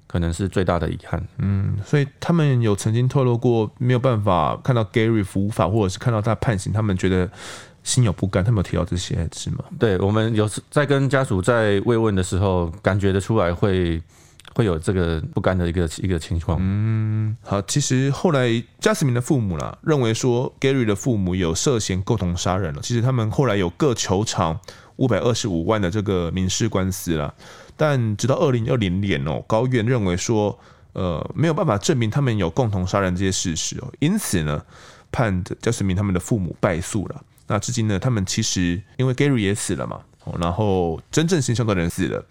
可能是最大的遗憾。嗯，所以他们有曾经透露过，没有办法看到 Gary 服法，或者是看到他判刑，他们觉得心有不甘。他们有提到这些是吗？对，我们有在跟家属在慰问的时候，感觉得出来会。会有这个不甘的一个一个情况。嗯，好，其实后来 Jasmine 的父母啦，认为说 Gary 的父母有涉嫌共同杀人了。其实他们后来有各球场五百二十五万的这个民事官司啦。但直到二零二零年哦，高院认为说，呃，没有办法证明他们有共同杀人这些事实哦，因此呢，判 Jasmine 他们的父母败诉了。那至今呢，他们其实因为 Gary 也死了嘛。然后真正行凶的人死了，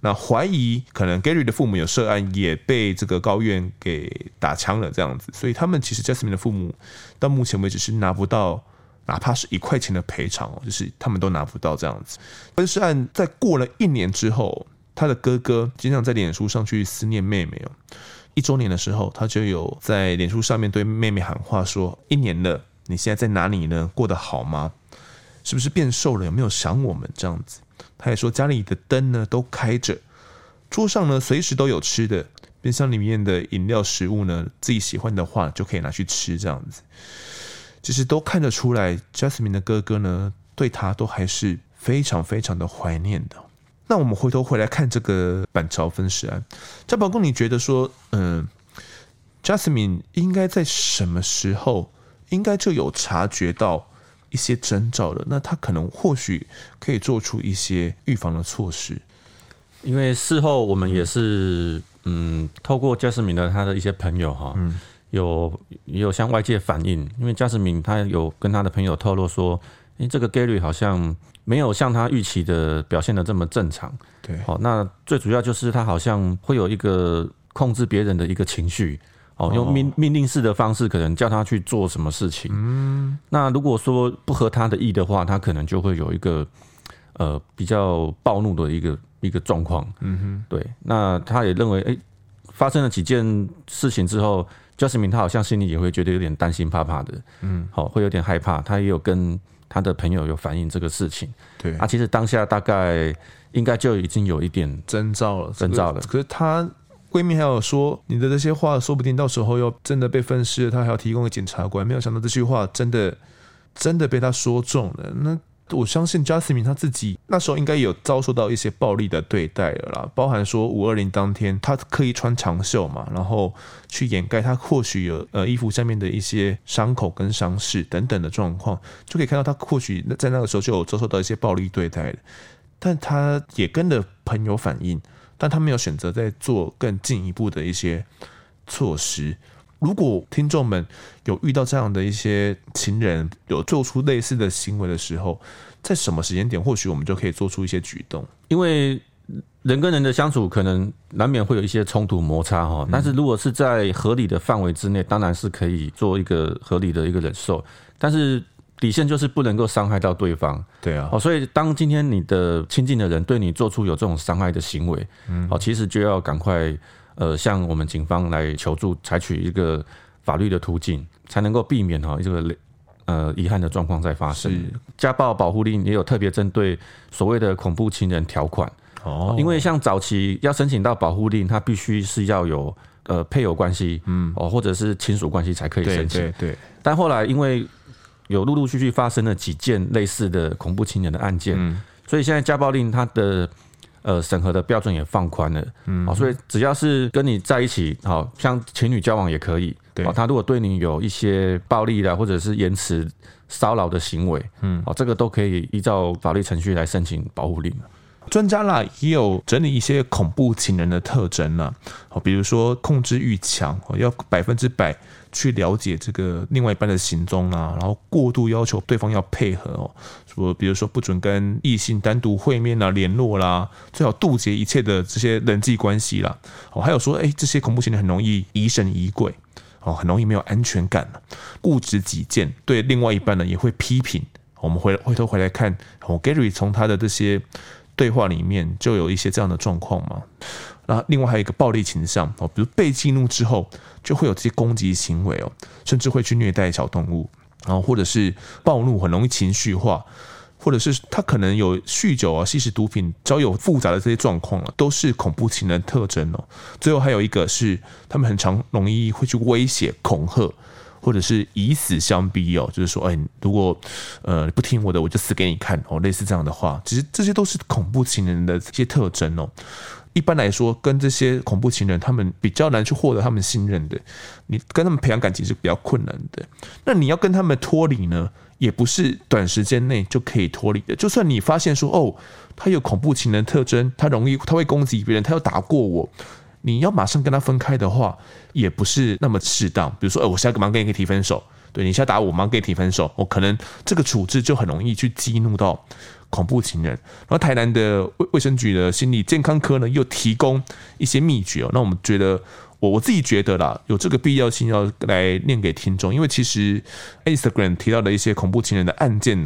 那怀疑可能 Gary 的父母有涉案，也被这个高院给打枪了，这样子，所以他们其实 Jasmine 的父母到目前为止是拿不到哪怕是一块钱的赔偿哦，就是他们都拿不到这样子。分尸案在过了一年之后，他的哥哥经常在脸书上去思念妹妹哦。一周年的时候，他就有在脸书上面对妹妹喊话说：“一年了，你现在在哪里呢？过得好吗？”是不是变瘦了？有没有想我们这样子？他也说家里的灯呢都开着，桌上呢随时都有吃的，冰箱里面的饮料、食物呢自己喜欢的话就可以拿去吃这样子。其实都看得出来，Jasmine 的哥哥呢对他都还是非常非常的怀念的。那我们回头回来看这个板桥分尸案，在宝公，你觉得说，嗯，Jasmine 应该在什么时候应该就有察觉到？一些征兆了，那他可能或许可以做出一些预防的措施。因为事后我们也是，嗯，透过 Jasmine 的他的一些朋友哈，嗯，有也有向外界反映，因为 Jasmine 他有跟他的朋友透露说，诶，这个 Gary 好像没有像他预期的表现的这么正常。对，好，那最主要就是他好像会有一个控制别人的一个情绪。哦，用命命令式的方式，可能叫他去做什么事情。嗯，那如果说不合他的意的话，他可能就会有一个呃比较暴怒的一个一个状况。嗯哼，对。那他也认为，哎、欸，发生了几件事情之后，Jasmine 他好像心里也会觉得有点担心怕怕的。嗯，好，会有点害怕。他也有跟他的朋友有反映这个事情。对，啊，其实当下大概应该就已经有一点征兆了，征兆了。可是他。闺蜜还有说，你的这些话说不定到时候要真的被分尸了，他还要提供给检察官。没有想到这句话真的真的被她说中了。那我相信 Jasmine 他自己那时候应该有遭受到一些暴力的对待了啦，包含说五二零当天他刻意穿长袖嘛，然后去掩盖他或许有呃衣服下面的一些伤口跟伤势等等的状况，就可以看到他或许在那个时候就有遭受到一些暴力对待了。但他也跟着朋友反映。但他没有选择再做更进一步的一些措施。如果听众们有遇到这样的一些情人有做出类似的行为的时候，在什么时间点，或许我们就可以做出一些举动。因为人跟人的相处可能难免会有一些冲突摩擦哈，但是如果是在合理的范围之内，当然是可以做一个合理的一个忍受。但是底线就是不能够伤害到对方，对啊，哦，所以当今天你的亲近的人对你做出有这种伤害的行为，嗯，哦，其实就要赶快呃向我们警方来求助，采取一个法律的途径，才能够避免哈这个呃遗憾的状况再发生。家暴保护令也有特别针对所谓的恐怖情人条款。哦，因为像早期要申请到保护令，它必须是要有呃配偶关系，嗯，哦，或者是亲属关系才可以申请，对对对。但后来因为有陆陆续续发生了几件类似的恐怖情人的案件，嗯，所以现在家暴令它的呃审核的标准也放宽了，嗯，好，所以只要是跟你在一起，好像情侣交往也可以，对，他如果对你有一些暴力的或者是言辞骚扰的行为，嗯，啊，这个都可以依照法律程序来申请保护令。专家啦也有整理一些恐怖情人的特征呢，好，比如说控制欲强，要百分之百。去了解这个另外一半的行踪啊，然后过度要求对方要配合哦，说比如说不准跟异性单独会面啊、联络啦，最好杜绝一切的这些人际关系啦。哦，还有说，哎，这些恐怖情人很容易疑神疑鬼哦，很容易没有安全感，固执己见，对另外一半呢也会批评。我们回回头回来看，哦，Gary 从他的这些对话里面就有一些这样的状况嘛。那另外还有一个暴力倾向哦，比如被激怒之后就会有这些攻击行为哦，甚至会去虐待小动物，然后或者是暴怒很容易情绪化，或者是他可能有酗酒啊、吸食毒品、只要有复杂的这些状况啊，都是恐怖情人特征哦。最后还有一个是他们很常容易会去威胁、恐吓，或者是以死相逼哦，就是说，哎，如果呃不听我的，我就死给你看哦，类似这样的话，其实这些都是恐怖情人的一些特征哦。一般来说，跟这些恐怖情人，他们比较难去获得他们信任的。你跟他们培养感情是比较困难的。那你要跟他们脱离呢，也不是短时间内就可以脱离的。就算你发现说，哦，他有恐怖情人特征，他容易他会攻击别人，他要打过我，你要马上跟他分开的话，也不是那么适当。比如说，哎，我现在马上跟你提分手，对，你现在打我，我马上跟你提分手，我可能这个处置就很容易去激怒到。恐怖情人，然后台南的卫卫生局的心理健康科呢，又提供一些秘诀哦。那我们觉得，我我自己觉得啦，有这个必要性要来念给听众，因为其实 Instagram 提到的一些恐怖情人的案件，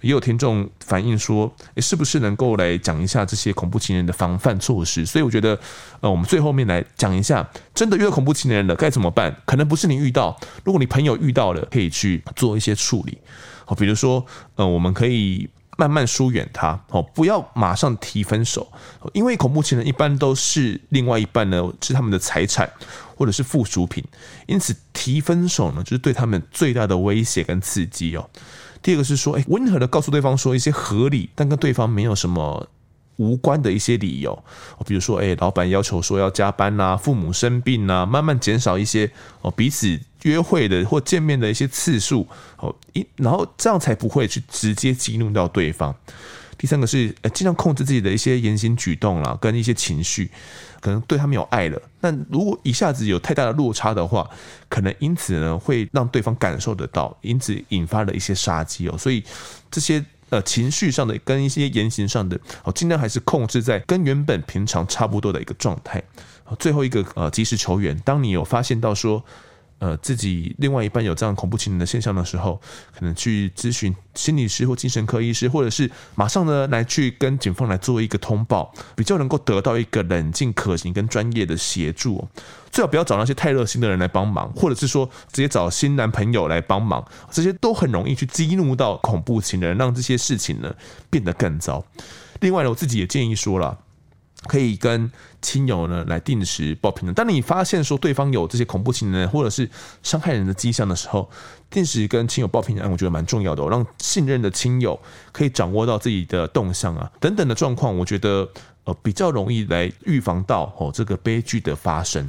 也有听众反映说，诶，是不是能够来讲一下这些恐怖情人的防范措施？所以我觉得，呃，我们最后面来讲一下，真的遇到恐怖情人了该怎么办？可能不是你遇到，如果你朋友遇到了，可以去做一些处理。好，比如说，呃，我们可以。慢慢疏远他，哦，不要马上提分手，因为恐怖情人一般都是另外一半呢，是他们的财产或者是附属品，因此提分手呢，就是对他们最大的威胁跟刺激哦。第二个是说，哎，温和的告诉对方说一些合理，但跟对方没有什么。无关的一些理由，比如说，哎，老板要求说要加班呐，父母生病呐，慢慢减少一些哦彼此约会的或见面的一些次数，哦，一然后这样才不会去直接激怒到对方。第三个是，呃，尽量控制自己的一些言行举动啦，跟一些情绪，可能对他们有爱了。但如果一下子有太大的落差的话，可能因此呢会让对方感受得到，因此引发了一些杀机哦。所以这些。呃，情绪上的跟一些言行上的，哦，尽量还是控制在跟原本平常差不多的一个状态。最后一个呃及时求援，当你有发现到说。呃，自己另外一半有这样恐怖情人的现象的时候，可能去咨询心理师或精神科医师，或者是马上呢来去跟警方来做一个通报，比较能够得到一个冷静、可行跟专业的协助。最好不要找那些太热心的人来帮忙，或者是说直接找新男朋友来帮忙，这些都很容易去激怒到恐怖情人，让这些事情呢变得更糟。另外呢，我自己也建议说了。可以跟亲友呢来定时报平安。当你发现说对方有这些恐怖情人或者是伤害人的迹象的时候，定时跟亲友报平安，我觉得蛮重要的哦，让信任的亲友可以掌握到自己的动向啊等等的状况，我觉得呃比较容易来预防到哦这个悲剧的发生。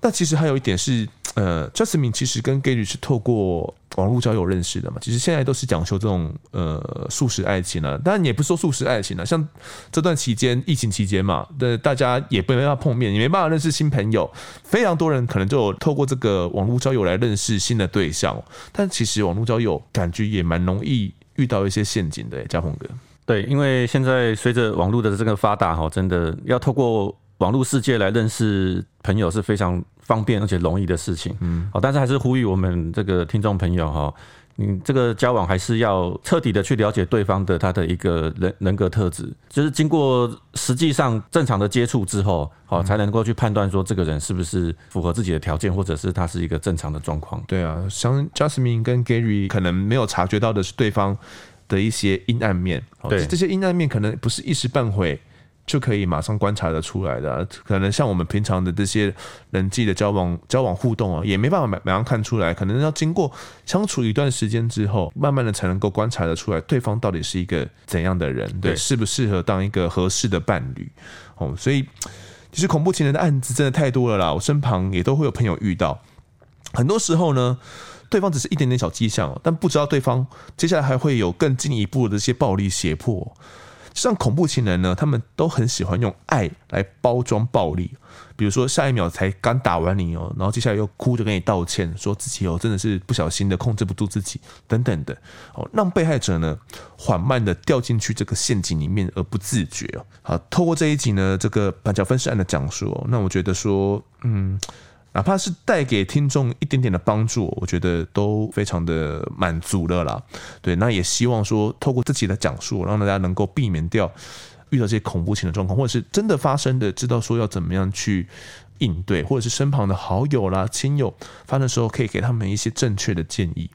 那其实还有一点是，呃，Justin 其实跟 Gary 是透过网络交友认识的嘛。其实现在都是讲求这种呃速食爱情了，当然也不是说速食爱情了。像这段期间，疫情期间嘛，的大家也没办法碰面，也没办法认识新朋友，非常多人可能就透过这个网络交友来认识新的对象。但其实网络交友感觉也蛮容易遇到一些陷阱的，嘉鹏哥。对，因为现在随着网络的这个发达哈，真的要透过。网络世界来认识朋友是非常方便而且容易的事情，嗯，好，但是还是呼吁我们这个听众朋友哈，你这个交往还是要彻底的去了解对方的他的一个人人格特质，就是经过实际上正常的接触之后，好，才能够去判断说这个人是不是符合自己的条件，或者是他是一个正常的状况。对啊，像 Jasmine 跟 Gary 可能没有察觉到的是对方的一些阴暗面，对，这些阴暗面可能不是一时半会。就可以马上观察得出来的，可能像我们平常的这些人际的交往、交往互动啊，也没办法马马上看出来，可能要经过相处一段时间之后，慢慢的才能够观察得出来，对方到底是一个怎样的人，对，适不适合当一个合适的伴侣。哦，所以其实恐怖情人的案子真的太多了啦，我身旁也都会有朋友遇到，很多时候呢，对方只是一点点小迹象，但不知道对方接下来还会有更进一步的这些暴力胁迫。像恐怖情人呢，他们都很喜欢用爱来包装暴力，比如说下一秒才刚打完你哦，然后接下来又哭着跟你道歉，说自己哦真的是不小心的控制不住自己等等的哦，让被害者呢缓慢的掉进去这个陷阱里面而不自觉哦。好，透过这一集呢，这个板桥分尸案的讲述，哦那我觉得说，嗯。哪怕是带给听众一点点的帮助，我觉得都非常的满足了啦。对，那也希望说透过自己的讲述，让大家能够避免掉遇到这些恐怖情的状况，或者是真的发生的，知道说要怎么样去应对，或者是身旁的好友啦、亲友发生的时候，可以给他们一些正确的建议。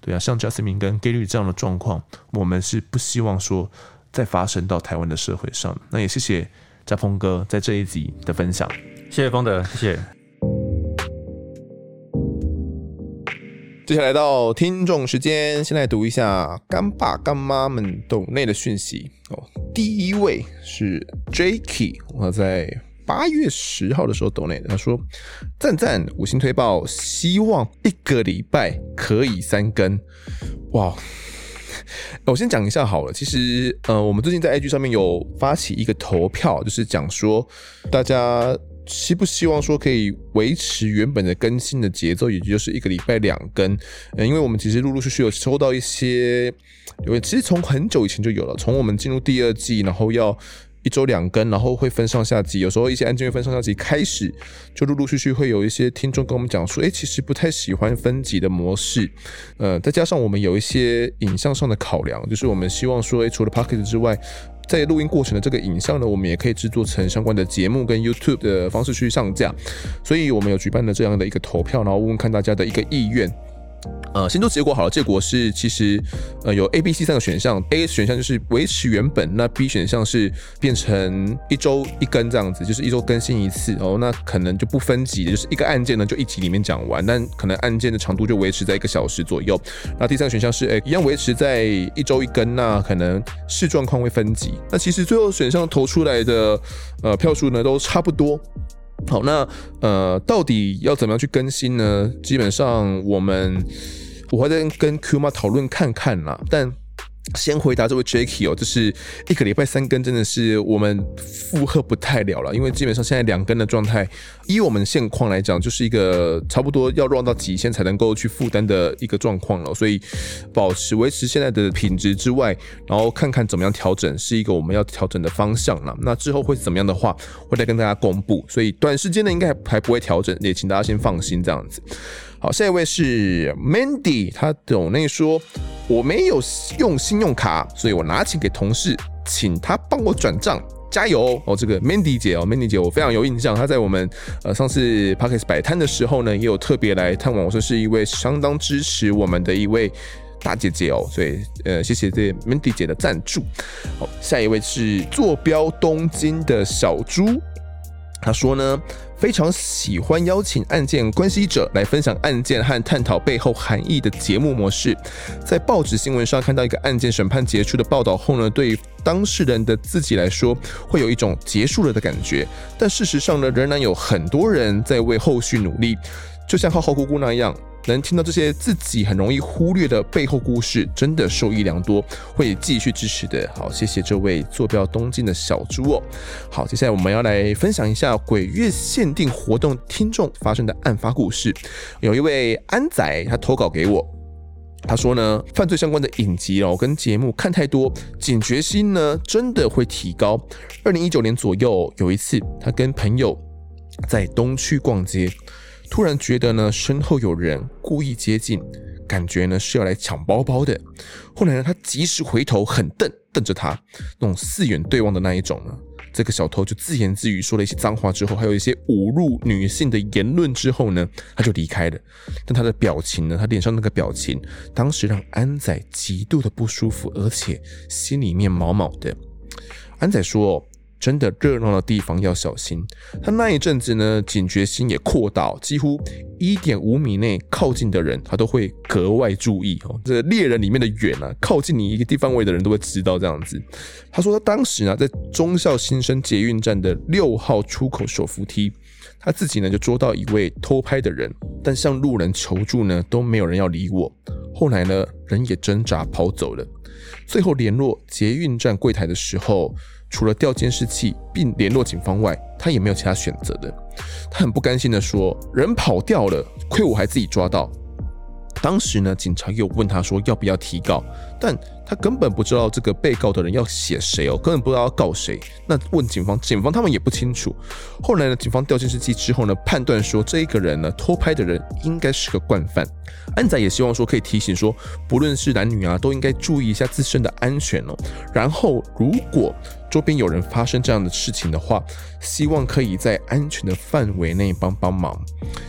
对啊，像 Jasmine 跟 Gary 这样的状况，我们是不希望说再发生到台湾的社会上。那也谢谢家峰哥在这一集的分享，谢谢丰德，谢谢。接下来到听众时间，先来读一下干爸干妈们抖内的讯息哦。第一位是 Jacky，我在八月十号的时候抖内，他说赞赞五星推爆，希望一个礼拜可以三更。哇，我先讲一下好了，其实呃，我们最近在 IG 上面有发起一个投票，就是讲说大家。希不希望说可以维持原本的更新的节奏，也就是一个礼拜两更？嗯，因为我们其实陆陆续续有收到一些，因为其实从很久以前就有了，从我们进入第二季，然后要一周两更，然后会分上下集，有时候一些案件会分上下集开始，就陆陆续续会有一些听众跟我们讲说，诶，其实不太喜欢分集的模式。呃，再加上我们有一些影像上的考量，就是我们希望说，诶，除了 Pocket 之外。在录音过程的这个影像呢，我们也可以制作成相关的节目跟 YouTube 的方式去上架，所以我们有举办了这样的一个投票，然后问问看大家的一个意愿。呃，先说结果好了，结果是其实呃有 A、B、C 三个选项，A 选项就是维持原本，那 B 选项是变成一周一更这样子，就是一周更新一次哦，那可能就不分级，就是一个案件呢就一集里面讲完，但可能案件的长度就维持在一个小时左右。那第三个选项是，哎，一样维持在一周一更，那可能视状况会分级。那其实最后选项投出来的呃票数呢都差不多。好，那呃，到底要怎么样去更新呢？基本上我们我会再跟 Q 妈讨论看看啦。但先回答这位 Jacky 哦，就是一个礼拜三更，真的是我们负荷不太了了，因为基本上现在两更的状态，以我们现况来讲，就是一个差不多要 run 到极限才能够去负担的一个状况了，所以保持维持现在的品质之外，然后看看怎么样调整，是一个我们要调整的方向了。那之后会怎么样的话，会再跟大家公布，所以短时间内应该还还不会调整，也请大家先放心这样子。好，下一位是 Mandy，他抖内说，我没有用信用卡，所以我拿钱给同事，请他帮我转账，加油哦！这个 Mandy 姐哦，Mandy 姐我非常有印象，她在我们呃上次 Podcast 摆摊的时候呢，也有特别来探望我，说是一位相当支持我们的一位大姐姐哦，所以呃谢谢这 Mandy 姐的赞助。好，下一位是坐标东京的小猪。他说呢，非常喜欢邀请案件关系者来分享案件和探讨背后含义的节目模式。在报纸新闻上看到一个案件审判结束的报道后呢，对当事人的自己来说，会有一种结束了的感觉。但事实上呢，仍然有很多人在为后续努力，就像浩浩姑姑那样。能听到这些自己很容易忽略的背后故事，真的受益良多，会继续支持的。好，谢谢这位坐标东京的小猪哦。好，接下来我们要来分享一下鬼月限定活动听众发生的案发故事。有一位安仔，他投稿给我，他说呢，犯罪相关的影集哦跟节目看太多，警觉心呢真的会提高。二零一九年左右有一次，他跟朋友在东区逛街。突然觉得呢，身后有人故意接近，感觉呢是要来抢包包的。后来呢，他及时回头，狠瞪瞪着他，那种四眼对望的那一种呢。这个小偷就自言自语说了一些脏话之后，还有一些侮辱女性的言论之后呢，他就离开了。但他的表情呢，他脸上那个表情，当时让安仔极度的不舒服，而且心里面毛毛的。安仔说。真的热闹的地方要小心。他那一阵子呢，警觉心也扩大，几乎一点五米内靠近的人，他都会格外注意哦。这猎人里面的远啊，靠近你一个地方位的人都会知道这样子。他说他当时呢，在忠孝新生捷运站的六号出口手扶梯，他自己呢就捉到一位偷拍的人，但向路人求助呢都没有人要理我。后来呢，人也挣扎跑走了。最后联络捷运站柜台的时候。除了调监视器并联络警方外，他也没有其他选择的。他很不甘心地说：“人跑掉了，亏我还自己抓到。”当时呢，警察又问他说：“要不要提告？”但他根本不知道这个被告的人要写谁哦，根本不知道要告谁。那问警方，警方他们也不清楚。后来呢，警方调监视器之后呢，判断说这一个人呢，偷拍的人应该是个惯犯。安仔也希望说可以提醒说，不论是男女啊，都应该注意一下自身的安全哦。然后，如果周边有人发生这样的事情的话，希望可以在安全的范围内帮帮忙。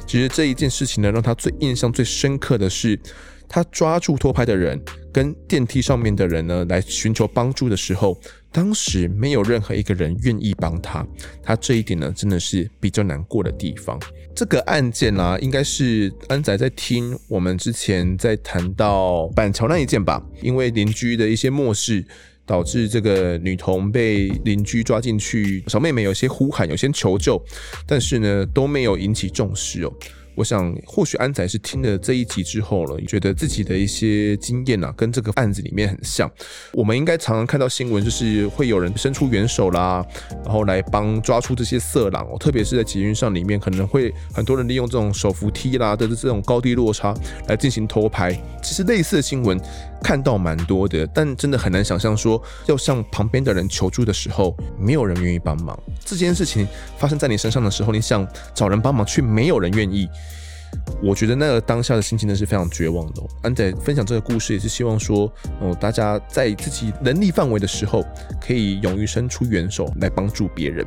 其实这一件事情呢，让他最印象最深刻的是。他抓住偷拍的人，跟电梯上面的人呢，来寻求帮助的时候，当时没有任何一个人愿意帮他。他这一点呢，真的是比较难过的地方。这个案件啊，应该是安仔在听我们之前在谈到板桥那一件吧？因为邻居的一些漠视，导致这个女童被邻居抓进去，小妹妹有些呼喊，有些求救，但是呢，都没有引起重视哦。我想，或许安仔是听了这一集之后了，觉得自己的一些经验啊，跟这个案子里面很像。我们应该常常看到新闻，就是会有人伸出援手啦，然后来帮抓出这些色狼。特别是在捷运上里面，可能会很多人利用这种手扶梯啦的这种高低落差来进行偷拍。其实类似的新闻看到蛮多的，但真的很难想象说，要向旁边的人求助的时候，没有人愿意帮忙。这件事情发生在你身上的时候，你想找人帮忙，却没有人愿意。我觉得那个当下的心情呢是非常绝望的。安仔分享这个故事也是希望说，哦，大家在自己能力范围的时候，可以勇于伸出援手来帮助别人。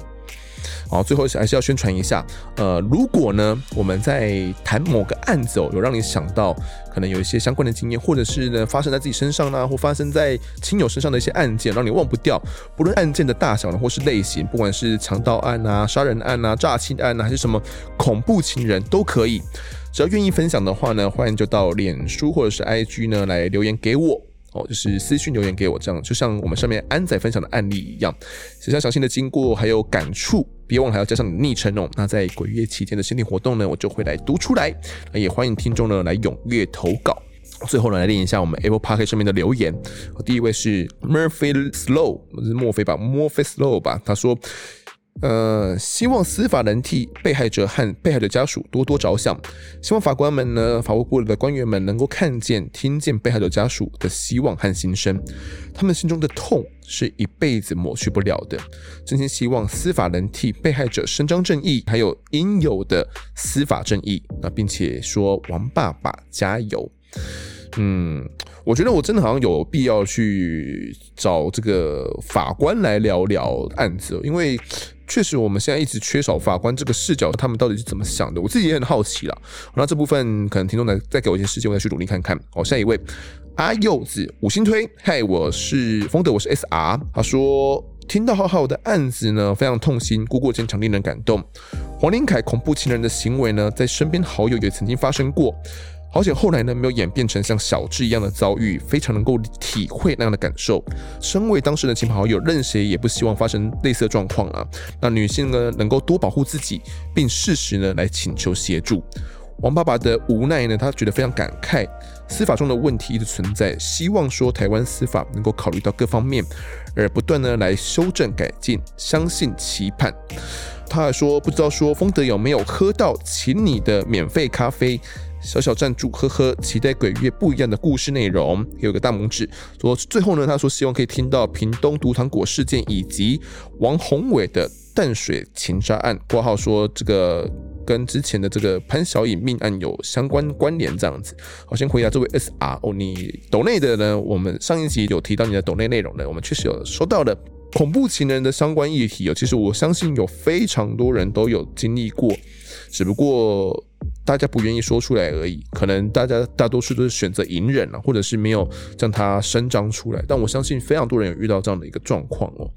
好，最后还是要宣传一下，呃，如果呢我们在谈某个案子哦，有让你想到可能有一些相关的经验，或者是呢发生在自己身上呢，或发生在亲友身上的一些案件，让你忘不掉，不论案件的大小呢，或是类型，不管是强盗案啊、杀人案啊、诈欺案啊，还是什么恐怖情人，都可以。只要愿意分享的话呢，欢迎就到脸书或者是 IG 呢来留言给我哦，就是私讯留言给我，这样就像我们上面安仔分享的案例一样，写下详细的经过还有感触，别忘了还要加上你的昵称哦。那在鬼月期间的限定活动呢，我就会来读出来，也欢迎听众呢来踊跃投稿。最后呢，来念一下我们 Apple Podcast 上面的留言。第一位是 Murphy Slow，是墨菲吧？Murphy Slow 吧？他说。呃，希望司法能替被害者和被害者家属多多着想。希望法官们呢，法务部的官员们能够看见、听见被害者家属的希望和心声。他们心中的痛是一辈子抹去不了的。真心希望司法能替被害者伸张正义，还有应有的司法正义。那并且说王爸爸加油。嗯，我觉得我真的好像有必要去找这个法官来聊聊案子，因为。确实，我们现在一直缺少法官这个视角，他们到底是怎么想的？我自己也很好奇啦。那这部分可能听众再再给我一些时间，我再去努力看看。好，下一位阿柚子五星推，嗨，我是风德，我是 SR。他说听到浩浩的案子呢，非常痛心，故过坚强，令人感动。黄林凯恐怖情人的行为呢，在身边好友也曾经发生过。好险后来呢，没有演变成像小智一样的遭遇，非常能够体会那样的感受。身为当事人的亲朋好友，任谁也不希望发生类似状况啊。那女性呢，能够多保护自己，并适时呢来请求协助。王爸爸的无奈呢，他觉得非常感慨。司法中的问题一直存在，希望说台湾司法能够考虑到各方面，而不断呢来修正改进，相信期盼。他还说，不知道说丰德有没有喝到请你的免费咖啡。小小赞助，呵呵，期待鬼月不一样的故事内容，有个大拇指。说最后呢，他说希望可以听到屏东毒糖果事件以及王宏伟的淡水情杀案。括号说这个跟之前的这个潘小颖命案有相关关联，这样子。好，先回答这位 S R 哦，你抖内的呢？我们上一集有提到你的抖内内容呢，我们确实有收到的恐怖情人的相关议题哦。其实我相信有非常多人都有经历过，只不过。大家不愿意说出来而已，可能大家大多数都是选择隐忍了，或者是没有将它声张出来。但我相信非常多人有遇到这样的一个状况哦。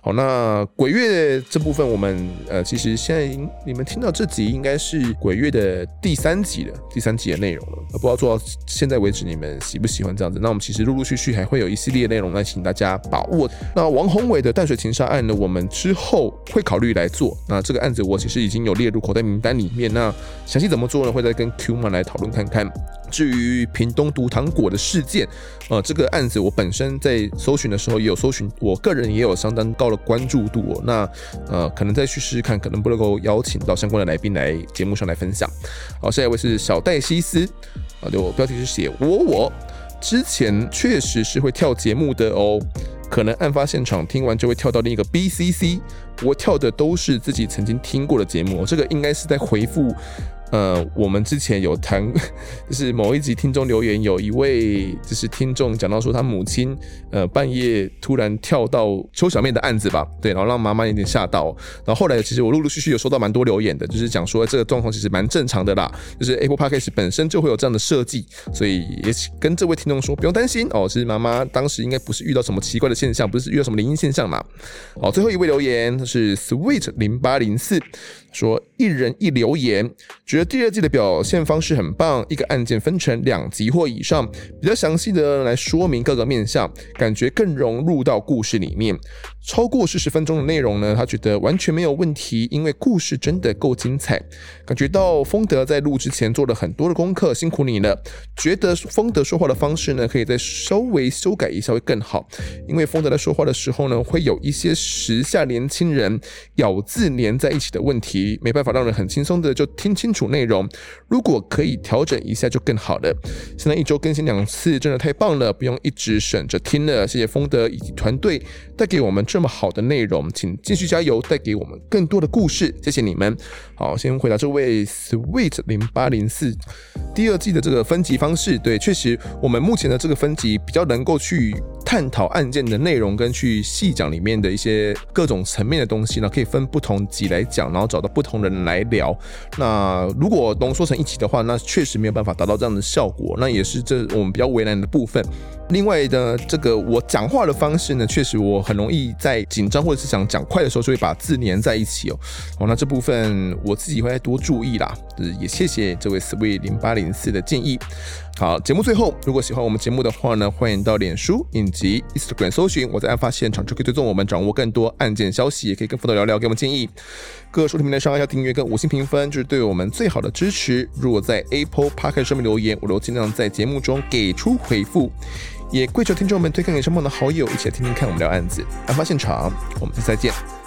好，那鬼月这部分，我们呃，其实现在你们听到这集应该是鬼月的第三集了，第三集的内容了。不知道做到现在为止，你们喜不喜欢这样子？那我们其实陆陆续续还会有一系列内容来请大家把握。那王宏伟的淡水情杀案呢，我们之后会考虑来做。那这个案子我其实已经有列入口袋名单里面。那详细怎么做呢？会再跟 Q 们来讨论看看。至于屏东毒糖果的事件，呃，这个案子我本身在搜寻的时候也有搜寻，我个人也有相当高的关注度哦。那呃，可能再去试试看，可能不能够邀请到相关的来宾来节目上来分享。好，下一位是小戴西斯，啊，对，我标题是写我我之前确实是会跳节目的哦，可能案发现场听完就会跳到另一个 BCC，我跳的都是自己曾经听过的节目，这个应该是在回复。呃，我们之前有谈，就 是某一集听众留言，有一位就是听众讲到说，他母亲呃半夜突然跳到邱小妹的案子吧，对，然后让妈妈有点吓到。然后后来其实我陆陆续续有收到蛮多留言的，就是讲说这个状况其实蛮正常的啦，就是 Apple Podcast 本身就会有这样的设计，所以也跟这位听众说不用担心哦，其实妈妈当时应该不是遇到什么奇怪的现象，不是遇到什么灵异现象嘛。好，最后一位留言是 Sweet 零八零四。说一人一留言，觉得第二季的表现方式很棒。一个案件分成两集或以上，比较详细的来说明各个面向，感觉更融入到故事里面。超过四十分钟的内容呢，他觉得完全没有问题，因为故事真的够精彩。感觉到丰德在录之前做了很多的功课，辛苦你了。觉得丰德说话的方式呢，可以再稍微修改一下会更好，因为丰德在说话的时候呢，会有一些时下年轻人咬字连在一起的问题。没办法让人很轻松的就听清楚内容，如果可以调整一下就更好了。现在一周更新两次，真的太棒了，不用一直省着听了。谢谢风德以及团队带给我们这么好的内容，请继续加油，带给我们更多的故事。谢谢你们。好，先回答这位 Sweet 零八零四，第二季的这个分级方式，对，确实我们目前的这个分级比较能够去探讨案件的内容，跟去细讲里面的一些各种层面的东西呢，可以分不同级来讲，然后找到。不同人来聊，那如果浓缩成一起的话，那确实没有办法达到这样的效果，那也是这我们比较为难的部分。另外的这个我讲话的方式呢，确实我很容易在紧张或者是想讲快的时候，就会把字粘在一起哦。哦，那这部分我自己会再多注意啦。就是也谢谢这位 Sweet 零八零四的建议。好，节目最后，如果喜欢我们节目的话呢，欢迎到脸书以及，Instagram 搜寻我在案发现场就可以追踪我们，掌握更多案件消息，也可以跟副导聊聊，给我们建议。各收听平台上要订阅跟五星评分，就是对我们最好的支持。如果在 Apple Podcast 上面留言，我都尽量在节目中给出回复。也跪求听众们推荐给身旁的好友，一起来听听看我们聊案子。案发现场，我们下次再见。